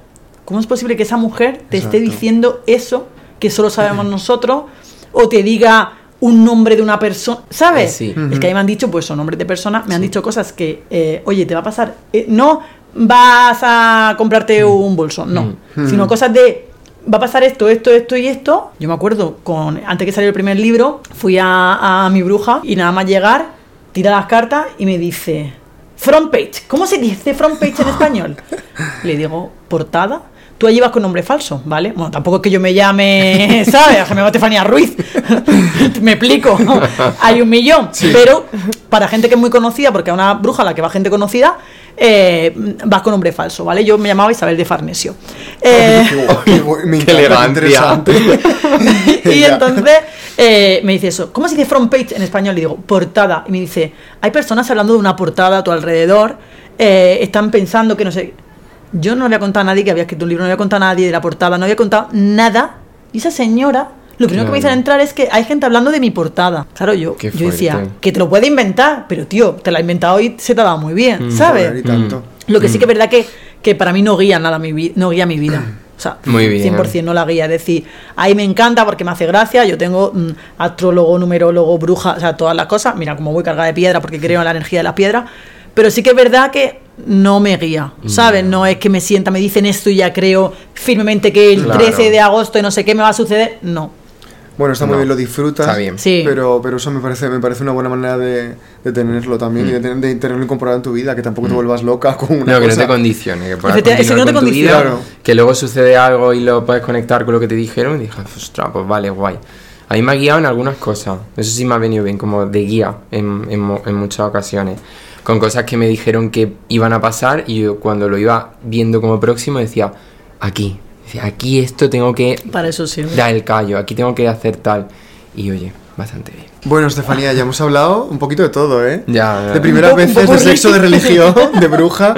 ¿cómo es posible que esa mujer te esté diciendo eso que solo sabemos nosotros? O te diga un nombre de una persona, ¿sabes?
Eh, sí.
Es que a mí me han dicho, pues son nombres de personas, me han dicho cosas que, eh, oye, te va a pasar, eh, no vas a comprarte un bolso, no, sino cosas de, va a pasar esto, esto, esto y esto. Yo me acuerdo, con antes que saliera el primer libro, fui a, a mi bruja y nada más llegar, tira las cartas y me dice, front page, ¿cómo se dice front page en español? Le digo, portada. Tú allí vas con nombre falso, ¿vale? Bueno, tampoco es que yo me llame, ¿sabes? Que me llamo Estefanía Ruiz. me explico. Hay un millón. Pero para gente que es muy conocida, porque a una bruja a la que va gente conocida, eh, vas con nombre falso, ¿vale? Yo me llamaba Isabel de Farnesio. Eh,
Qué
Qué elegancia.
interesante.
y entonces eh, me dice eso, ¿cómo se dice front page en español? Le digo, portada. Y me dice, hay personas hablando de una portada a tu alrededor, eh, están pensando que no sé. Yo no le había contado a nadie que había escrito un libro, no le había contado a nadie de la portada, no había contado nada. Y esa señora, lo primero que me
Claro.
hizo entrar es que hay gente hablando de mi portada. Claro, yo, yo decía, que te lo puede inventar, pero tío, te la ha inventado y se te ha dado muy bien,
Mm.
¿sabes?
Tanto.
Lo que sí que es verdad que, que para mí no guía nada mi vida, no guía mi vida. O sea,
Muy bien.
100% no la guía. Es decir, ahí me encanta porque me hace gracia. Yo tengo mm, astrólogo, numerólogo, bruja, o sea, todas las cosas. Mira, como voy cargada de piedra porque creo en la energía de las piedras. Pero sí que es verdad que no me guía, ¿sabes? No es que me sienta, me dicen esto y ya creo firmemente que el
Claro.
13 de agosto y no sé qué me va a suceder. No.
Bueno, está muy
No,
bien, lo disfrutas.
está bien.
Sí.
Pero, pero eso me parece, me parece una buena manera de, de tenerlo también y de, tener- de tenerlo incorporado en tu vida, que tampoco te vuelvas loca con una
No, que no te condicione, que puedas
eso no te
con tu vida,
condiciona. Claro.
que luego sucede algo y lo puedes conectar con lo que te dijeron y dije, ostras, pues vale, guay. A mí me ha guiado en algunas cosas, eso sí me ha venido bien, como de guía en, en mo- en muchas ocasiones, con cosas que me dijeron que iban a pasar y yo cuando lo iba viendo como próximo decía, aquí, aquí esto tengo que
Para eso sirve.
dar el callo, aquí tengo que hacer tal. Y oye, bastante bien.
Bueno, Estefanía, ya hemos hablado un poquito de todo, ¿eh?
Ya, ya.
De primeras veces, de sexo, de religión, de bruja.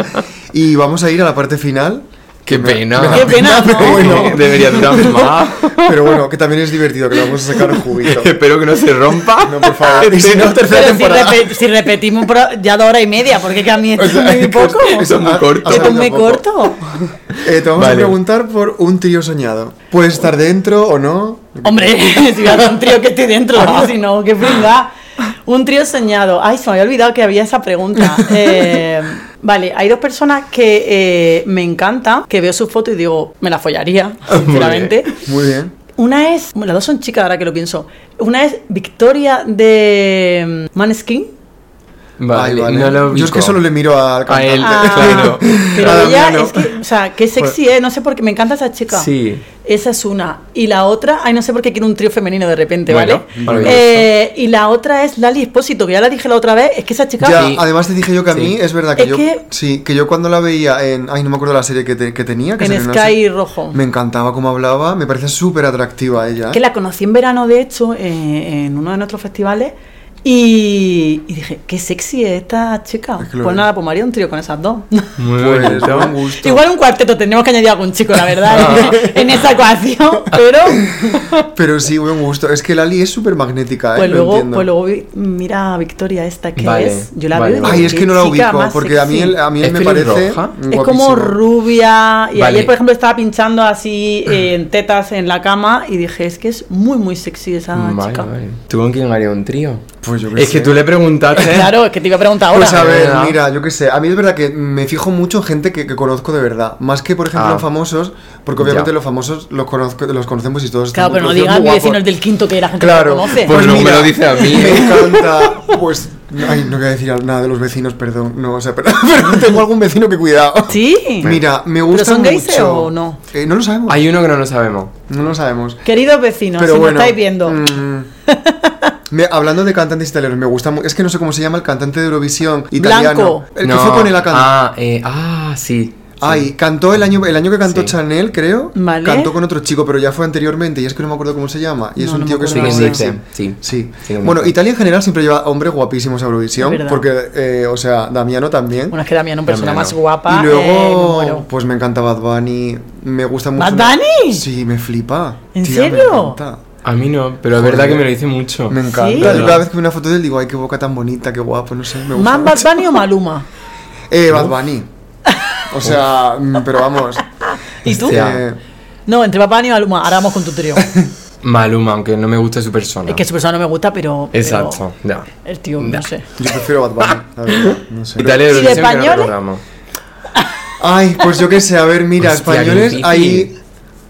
Y vamos a ir a la parte final.
Qué
me-
pena.
Qué pena,
pero
¿no?
bueno.
Debería durar más.
Pero bueno, que también es divertido, que le vamos a sacar un juguito.
Espero que no se rompa.
No, por favor. Y si no, tercera
Pero si,
temporada.
repe- si repetimos pro- ya dos horas y media, porque que a mí esto
O sea,
es muy poco.
Eso es muy corto.
Esto es muy corto.
Eh, te vamos a preguntar por un trío soñado. ¿Puedes estar dentro o no?
Hombre, si voy a un trío que estoy dentro, ¿no? si no, qué fringa. Un trío soñado. Ay, se me había olvidado que había esa pregunta. Eh, vale, hay dos personas que eh, me encantan, que veo sus fotos y digo, me la follaría, sinceramente.
Muy bien.
Una es, bueno, las dos son chicas ahora que lo pienso. Una es Victoria de mm, Maneskin.
Vale,
Ay, vale.
no lo
Yo es que solo le miro al
A él.
Ah,
claro.
Pero
A
ella es que, o sea, qué sexy es, no sé por qué, me encanta esa chica.
Sí.
Esa es una. Y la otra, ay, no sé por qué quiero un trío femenino de repente,
Bueno,
¿vale? Eh, y la otra es Lali Espósito, que ya la dije la otra vez, es que esa chica...
Ya,
Sí.
además te dije yo que a
Sí.
mí es verdad que
Es
yo
que-
sí, que yo cuando la veía en ay no me acuerdo la serie que, te- que tenía que
En Sky
serie,
Rojo.
me encantaba cómo hablaba, me parecía súper atractiva ella.
Que la conocí en verano, de hecho, eh, en uno de nuestros festivales. Y, y dije, qué sexy es esta chica.
Es que lo
Pues
es.
nada, pues me haría un trío con esas dos.
Muy
Pues,
bonito.
buen gusto.
Igual un cuarteto, tendríamos que añadir algún chico, la verdad,
Ah.
en, en esa ecuación. Pero
Pero sí, buen gusto. Es que Lali es súper magnética, ¿eh?
pues luego,
entiendo.
pues luego mira a Victoria esta que
Vale,
es. Yo la
vale,
veo.
vale.
Ay, es que no la ubico, porque a mí,
sexy.
él- a mí él
¿Es
me parece?
Es como rubia. Y
Vale.
ayer, por ejemplo, estaba pinchando así eh, en tetas en la cama y dije, es que es muy, muy sexy esa
Vale,
chica.
vale. ¿Tú con quién harías un trío?
Pues yo qué
Es que tú le preguntaste.
Claro, es que te iba a preguntar ahora.
Pues a ver,
¿verdad?
mira, yo qué sé. A mí es verdad que me fijo mucho en gente que, que conozco de verdad. Más que, por ejemplo,
Ah.
en famosos, porque obviamente
Ya.
los famosos los, conozco, los conocemos y todos
Claro,
están
pero no digas
muy
mi vecinos del quinto que la gente
Claro,
no conoce.
Pues no me lo dice a mí.
Me encanta, pues. Ay, no voy a decir nada de los vecinos, perdón. No, o sea, pero, pero tengo algún vecino que cuidado.
Sí.
Mira, me gusta
son gays
mucho.
o no?
Eh, no lo sabemos.
Hay uno que no lo sabemos.
No lo sabemos.
Queridos vecinos,
Pero
si
bueno,
me estáis viendo.
mm, me- hablando de cantantes italianos, me gusta Es que no sé cómo se llama el cantante de Eurovisión italiano.
Blanco.
El que
No.
fue con él a cantar.
Ah, eh, ah, sí.
Ay, cantó el año, el año que cantó
Sí.
Chanel, creo.
Vale.
Cantó con otro chico, pero ya fue anteriormente y es que no me acuerdo cómo se llama. Y es
No,
un
no
tío que es muy sexy.
sí.
Sí. Bueno. Italia en general siempre lleva hombres guapísimos a Eurovisión.
Es.
Porque, eh, o sea, Damiano también.
Bueno, es que Damián, una persona
Damiano.
más guapa.
y
eh, me
luego, pues me encanta Bad Bunny. Me gusta mucho.
¿Bad Bunny?
Sí, me flipa.
¿En
Tía, me
serio?
encanta.
A mí no, pero es verdad que me lo dice mucho.
Me encanta.
¿Sí?
Yo cada vez que veo una foto de él digo, ay, qué boca tan bonita, qué guapo, no sé, me gusta.
¿Más Bad. Bunny o Maluma?
Eh, Bad Bunny. O sea, mm, pero vamos.
¿Y tú?
Eh,
No, entre Bad Bunny y Maluma. Ahora vamos con tu trío.
Maluma, aunque no me guste su persona.
Es que su persona no me gusta, pero. pero
Exacto, ya.
El tío,
Ya.
no sé.
yo prefiero Bad Bunny, la verdad, no sé.
Italia de
¿Y de
no.
Ay, pues yo qué sé, a ver, mira,
Hostia,
españoles,
difícil.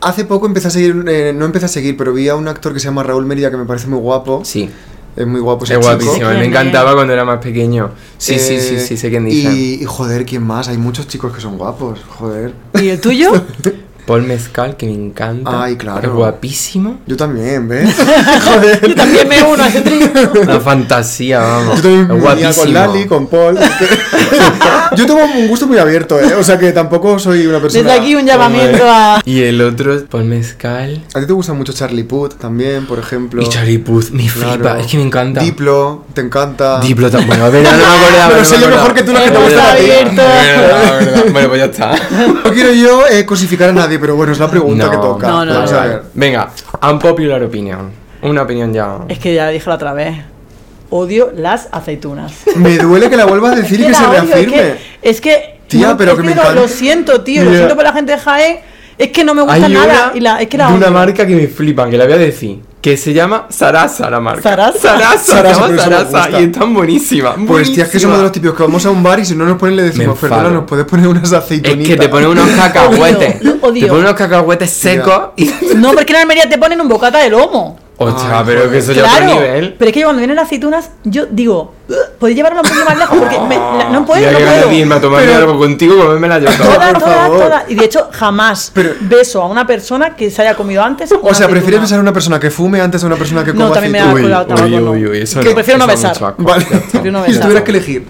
Hace poco empecé a seguir, eh, no empecé a seguir, pero vi a un actor que se llama Raúl Mérida que me parece muy guapo.
Sí,
Es muy guapo ese
es
chico.
guapísimo. Me
¿Quién
encantaba
es?
cuando era más pequeño. Sí, sí, sí,
Eh,
sí, sé quién dice.
Y, y joder, ¿quién más? Hay muchos chicos que son guapos, joder.
¿Y el tuyo?
Paul Mezcal, que me encanta.
Ay, claro.
Es guapísimo.
Yo también, ¿ves?
Yo también me uno a ese trío.
Una fantasía, vamos.
Yo también
es guapísimo.
con Lali, con Paul. Yo tengo un gusto muy abierto, ¿eh? O sea que tampoco soy una persona...
Desde aquí un llamamiento a.
Y el otro es Paul Mezcal.
A ti te gusta mucho Charlie Puth también, por ejemplo.
Y Charlie Puth, me flipa.
Claro.
Es que me encanta.
Diplo, te encanta.
Diplo también. Bueno, a ver, no me acordaba.
Pero
no
sé
me
yo mejor que tú lo que te gusta
abierto.
Bueno, pues ya está.
No quiero yo eh, cosificar a nadie, pero bueno, es la pregunta
No,
que toca.
no, no,
Vamos
no.
a ver.
Venga, unpopular opinion. Una opinión ya.
Es que ya dije la otra vez. Odio las aceitunas.
Me duele que la vuelvas a decir y que
la
se
odio,
reafirme.
Es que. Es que
Tía, pero
es
que me
lo,
encanta.
lo siento, tío. Lo siento por la gente de Jaén. Es que no me gusta
Hay
nada.
una
y la, es que la
de una marca que me flipan, que la voy a decir. Que se llama Sarasa la marca.
Sarasa.
Sarasa, se llama Sarasa y están buenísimas.
Pues tía, es que somos de los típicos que vamos a un bar y si no nos ponen le decimos, perdona, nos puedes poner unas
Es
aceitunitas.
que te ponen unos cacahuetes.
Odio, odio.
Te ponen unos cacahuetes secos y.
No, porque en Almería te ponen un bocata de lomo.
Hostia,
Ay,
pero
joder.
que eso ya otro
Claro,
nivel.
pero es que yo cuando vienen las aceitunas, yo digo, "Ugh, podéis llevarlo un poquito más lejos porque me- la- no puedo,
Ya
no puedo.
irme a
Pero-
algo contigo, comérmela yo toda.
Favor.
todas. Y de hecho, jamás
Pero-
beso a una persona que se haya comido antes.
O sea, ¿prefieres besar a una persona que fume antes a una persona que
No,
coma
también me da el tabaco, no.
eso
Que prefiero no
eso
besar.
Vale.
Prefiero no
Si tuvieras que elegir.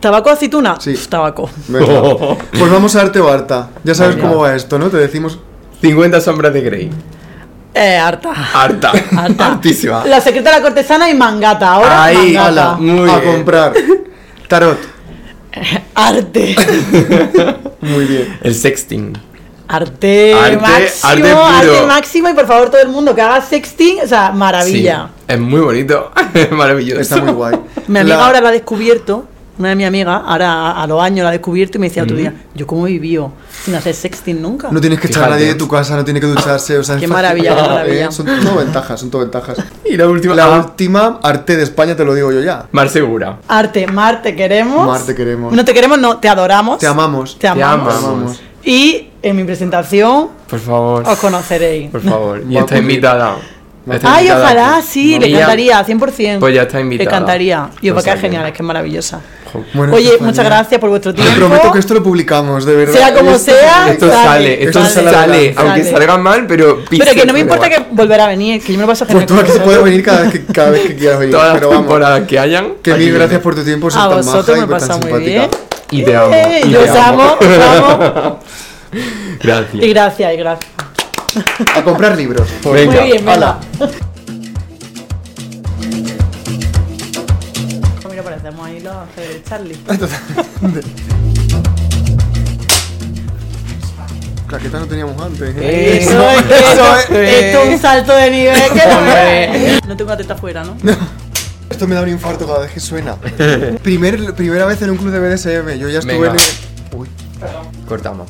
¿Tabaco o aceituna?
Sí.
Uf, tabaco.
Pues vamos a arte o harta. Ya sabes
Venga.
cómo va esto, ¿no? Te decimos...
50 sombras de Grey.
Eh, harta.
Harta.
Harta.
Hartísima.
La secreta de la cortesana y mangata. Ahora
Ahí,
mangata.
Ala,
Muy
a
bien.
comprar. Tarot.
Arte.
Muy bien.
El sexting.
Arte,
Arte-
máximo,
arte
máximo y por favor todo el mundo que haga sexting, o sea, maravilla.
Sí, es muy bonito. Maravilloso.
Está muy guay.
Mi amiga
La-
ahora la ha descubierto, una de mis amigas, ahora a, a los años la ha descubierto y me decía otro día, yo cómo he vivido sin hacer sexting nunca.
No tienes que echar a nadie de tu casa, no tiene que ducharse, o sea,
Qué maravilla, qué maravilla.
Eh, Son todo ventajas, son todo ventajas.
Y la última.
La
Ah,
última, arte de España, te lo digo yo ya.
Mar Segura.
Arte, Mar, te queremos.
Mar, te queremos.
No te queremos, no, te adoramos.
Te amamos.
Te amamos.
amamos.
Y en mi presentación
Por favor.
os conoceréis.
Por favor. Y está invitada. Está
Ay,
invitada
ojalá,
aquí.
sí, le
Ella-
encantaría, 100%.
Pues ya está invitada.
Le encantaría. Y os va a quedar
que-
genial, es que es maravillosa.
Bueno,
Oye, muchas gracias por vuestro
Te
tiempo.
prometo que esto lo publicamos, de verdad.
Sea como
Esto-
sea,
Esto
Sale,
sale, esto
sale
sale,
adelante.
aunque
Sale.
salga mal, pero
Pero que no me importa que volverá a venir, que yo me lo paso
Pues
genial.
tú
con
aquí se puedes venir cada vez que, cada vez que quieras venir.
Todas las
pero vamos.
temporadas que hayan.
Que mil gracias por tu tiempo,
A
tan
vosotros
maja
me
y tan
pasa muy
simpática.
bien.
Y te amo.
Eh,
y
yo
te
os amo, os amo.
Gracias.
Y gracias, y gracias.
A comprar libros.
Venga,
Muy bien, venga. Charlie.
Claqueta no teníamos antes.
Eh,
Eso,
Eso,
es, esto,
eso
es.
esto es un salto de nivel que no tengo la teta afuera, ¿no?
Esto me da un infarto cada vez que suena. Primer, primera vez en un club de BDSM. Yo ya estuve
Venga.
en. el- Uy.
Cortamos.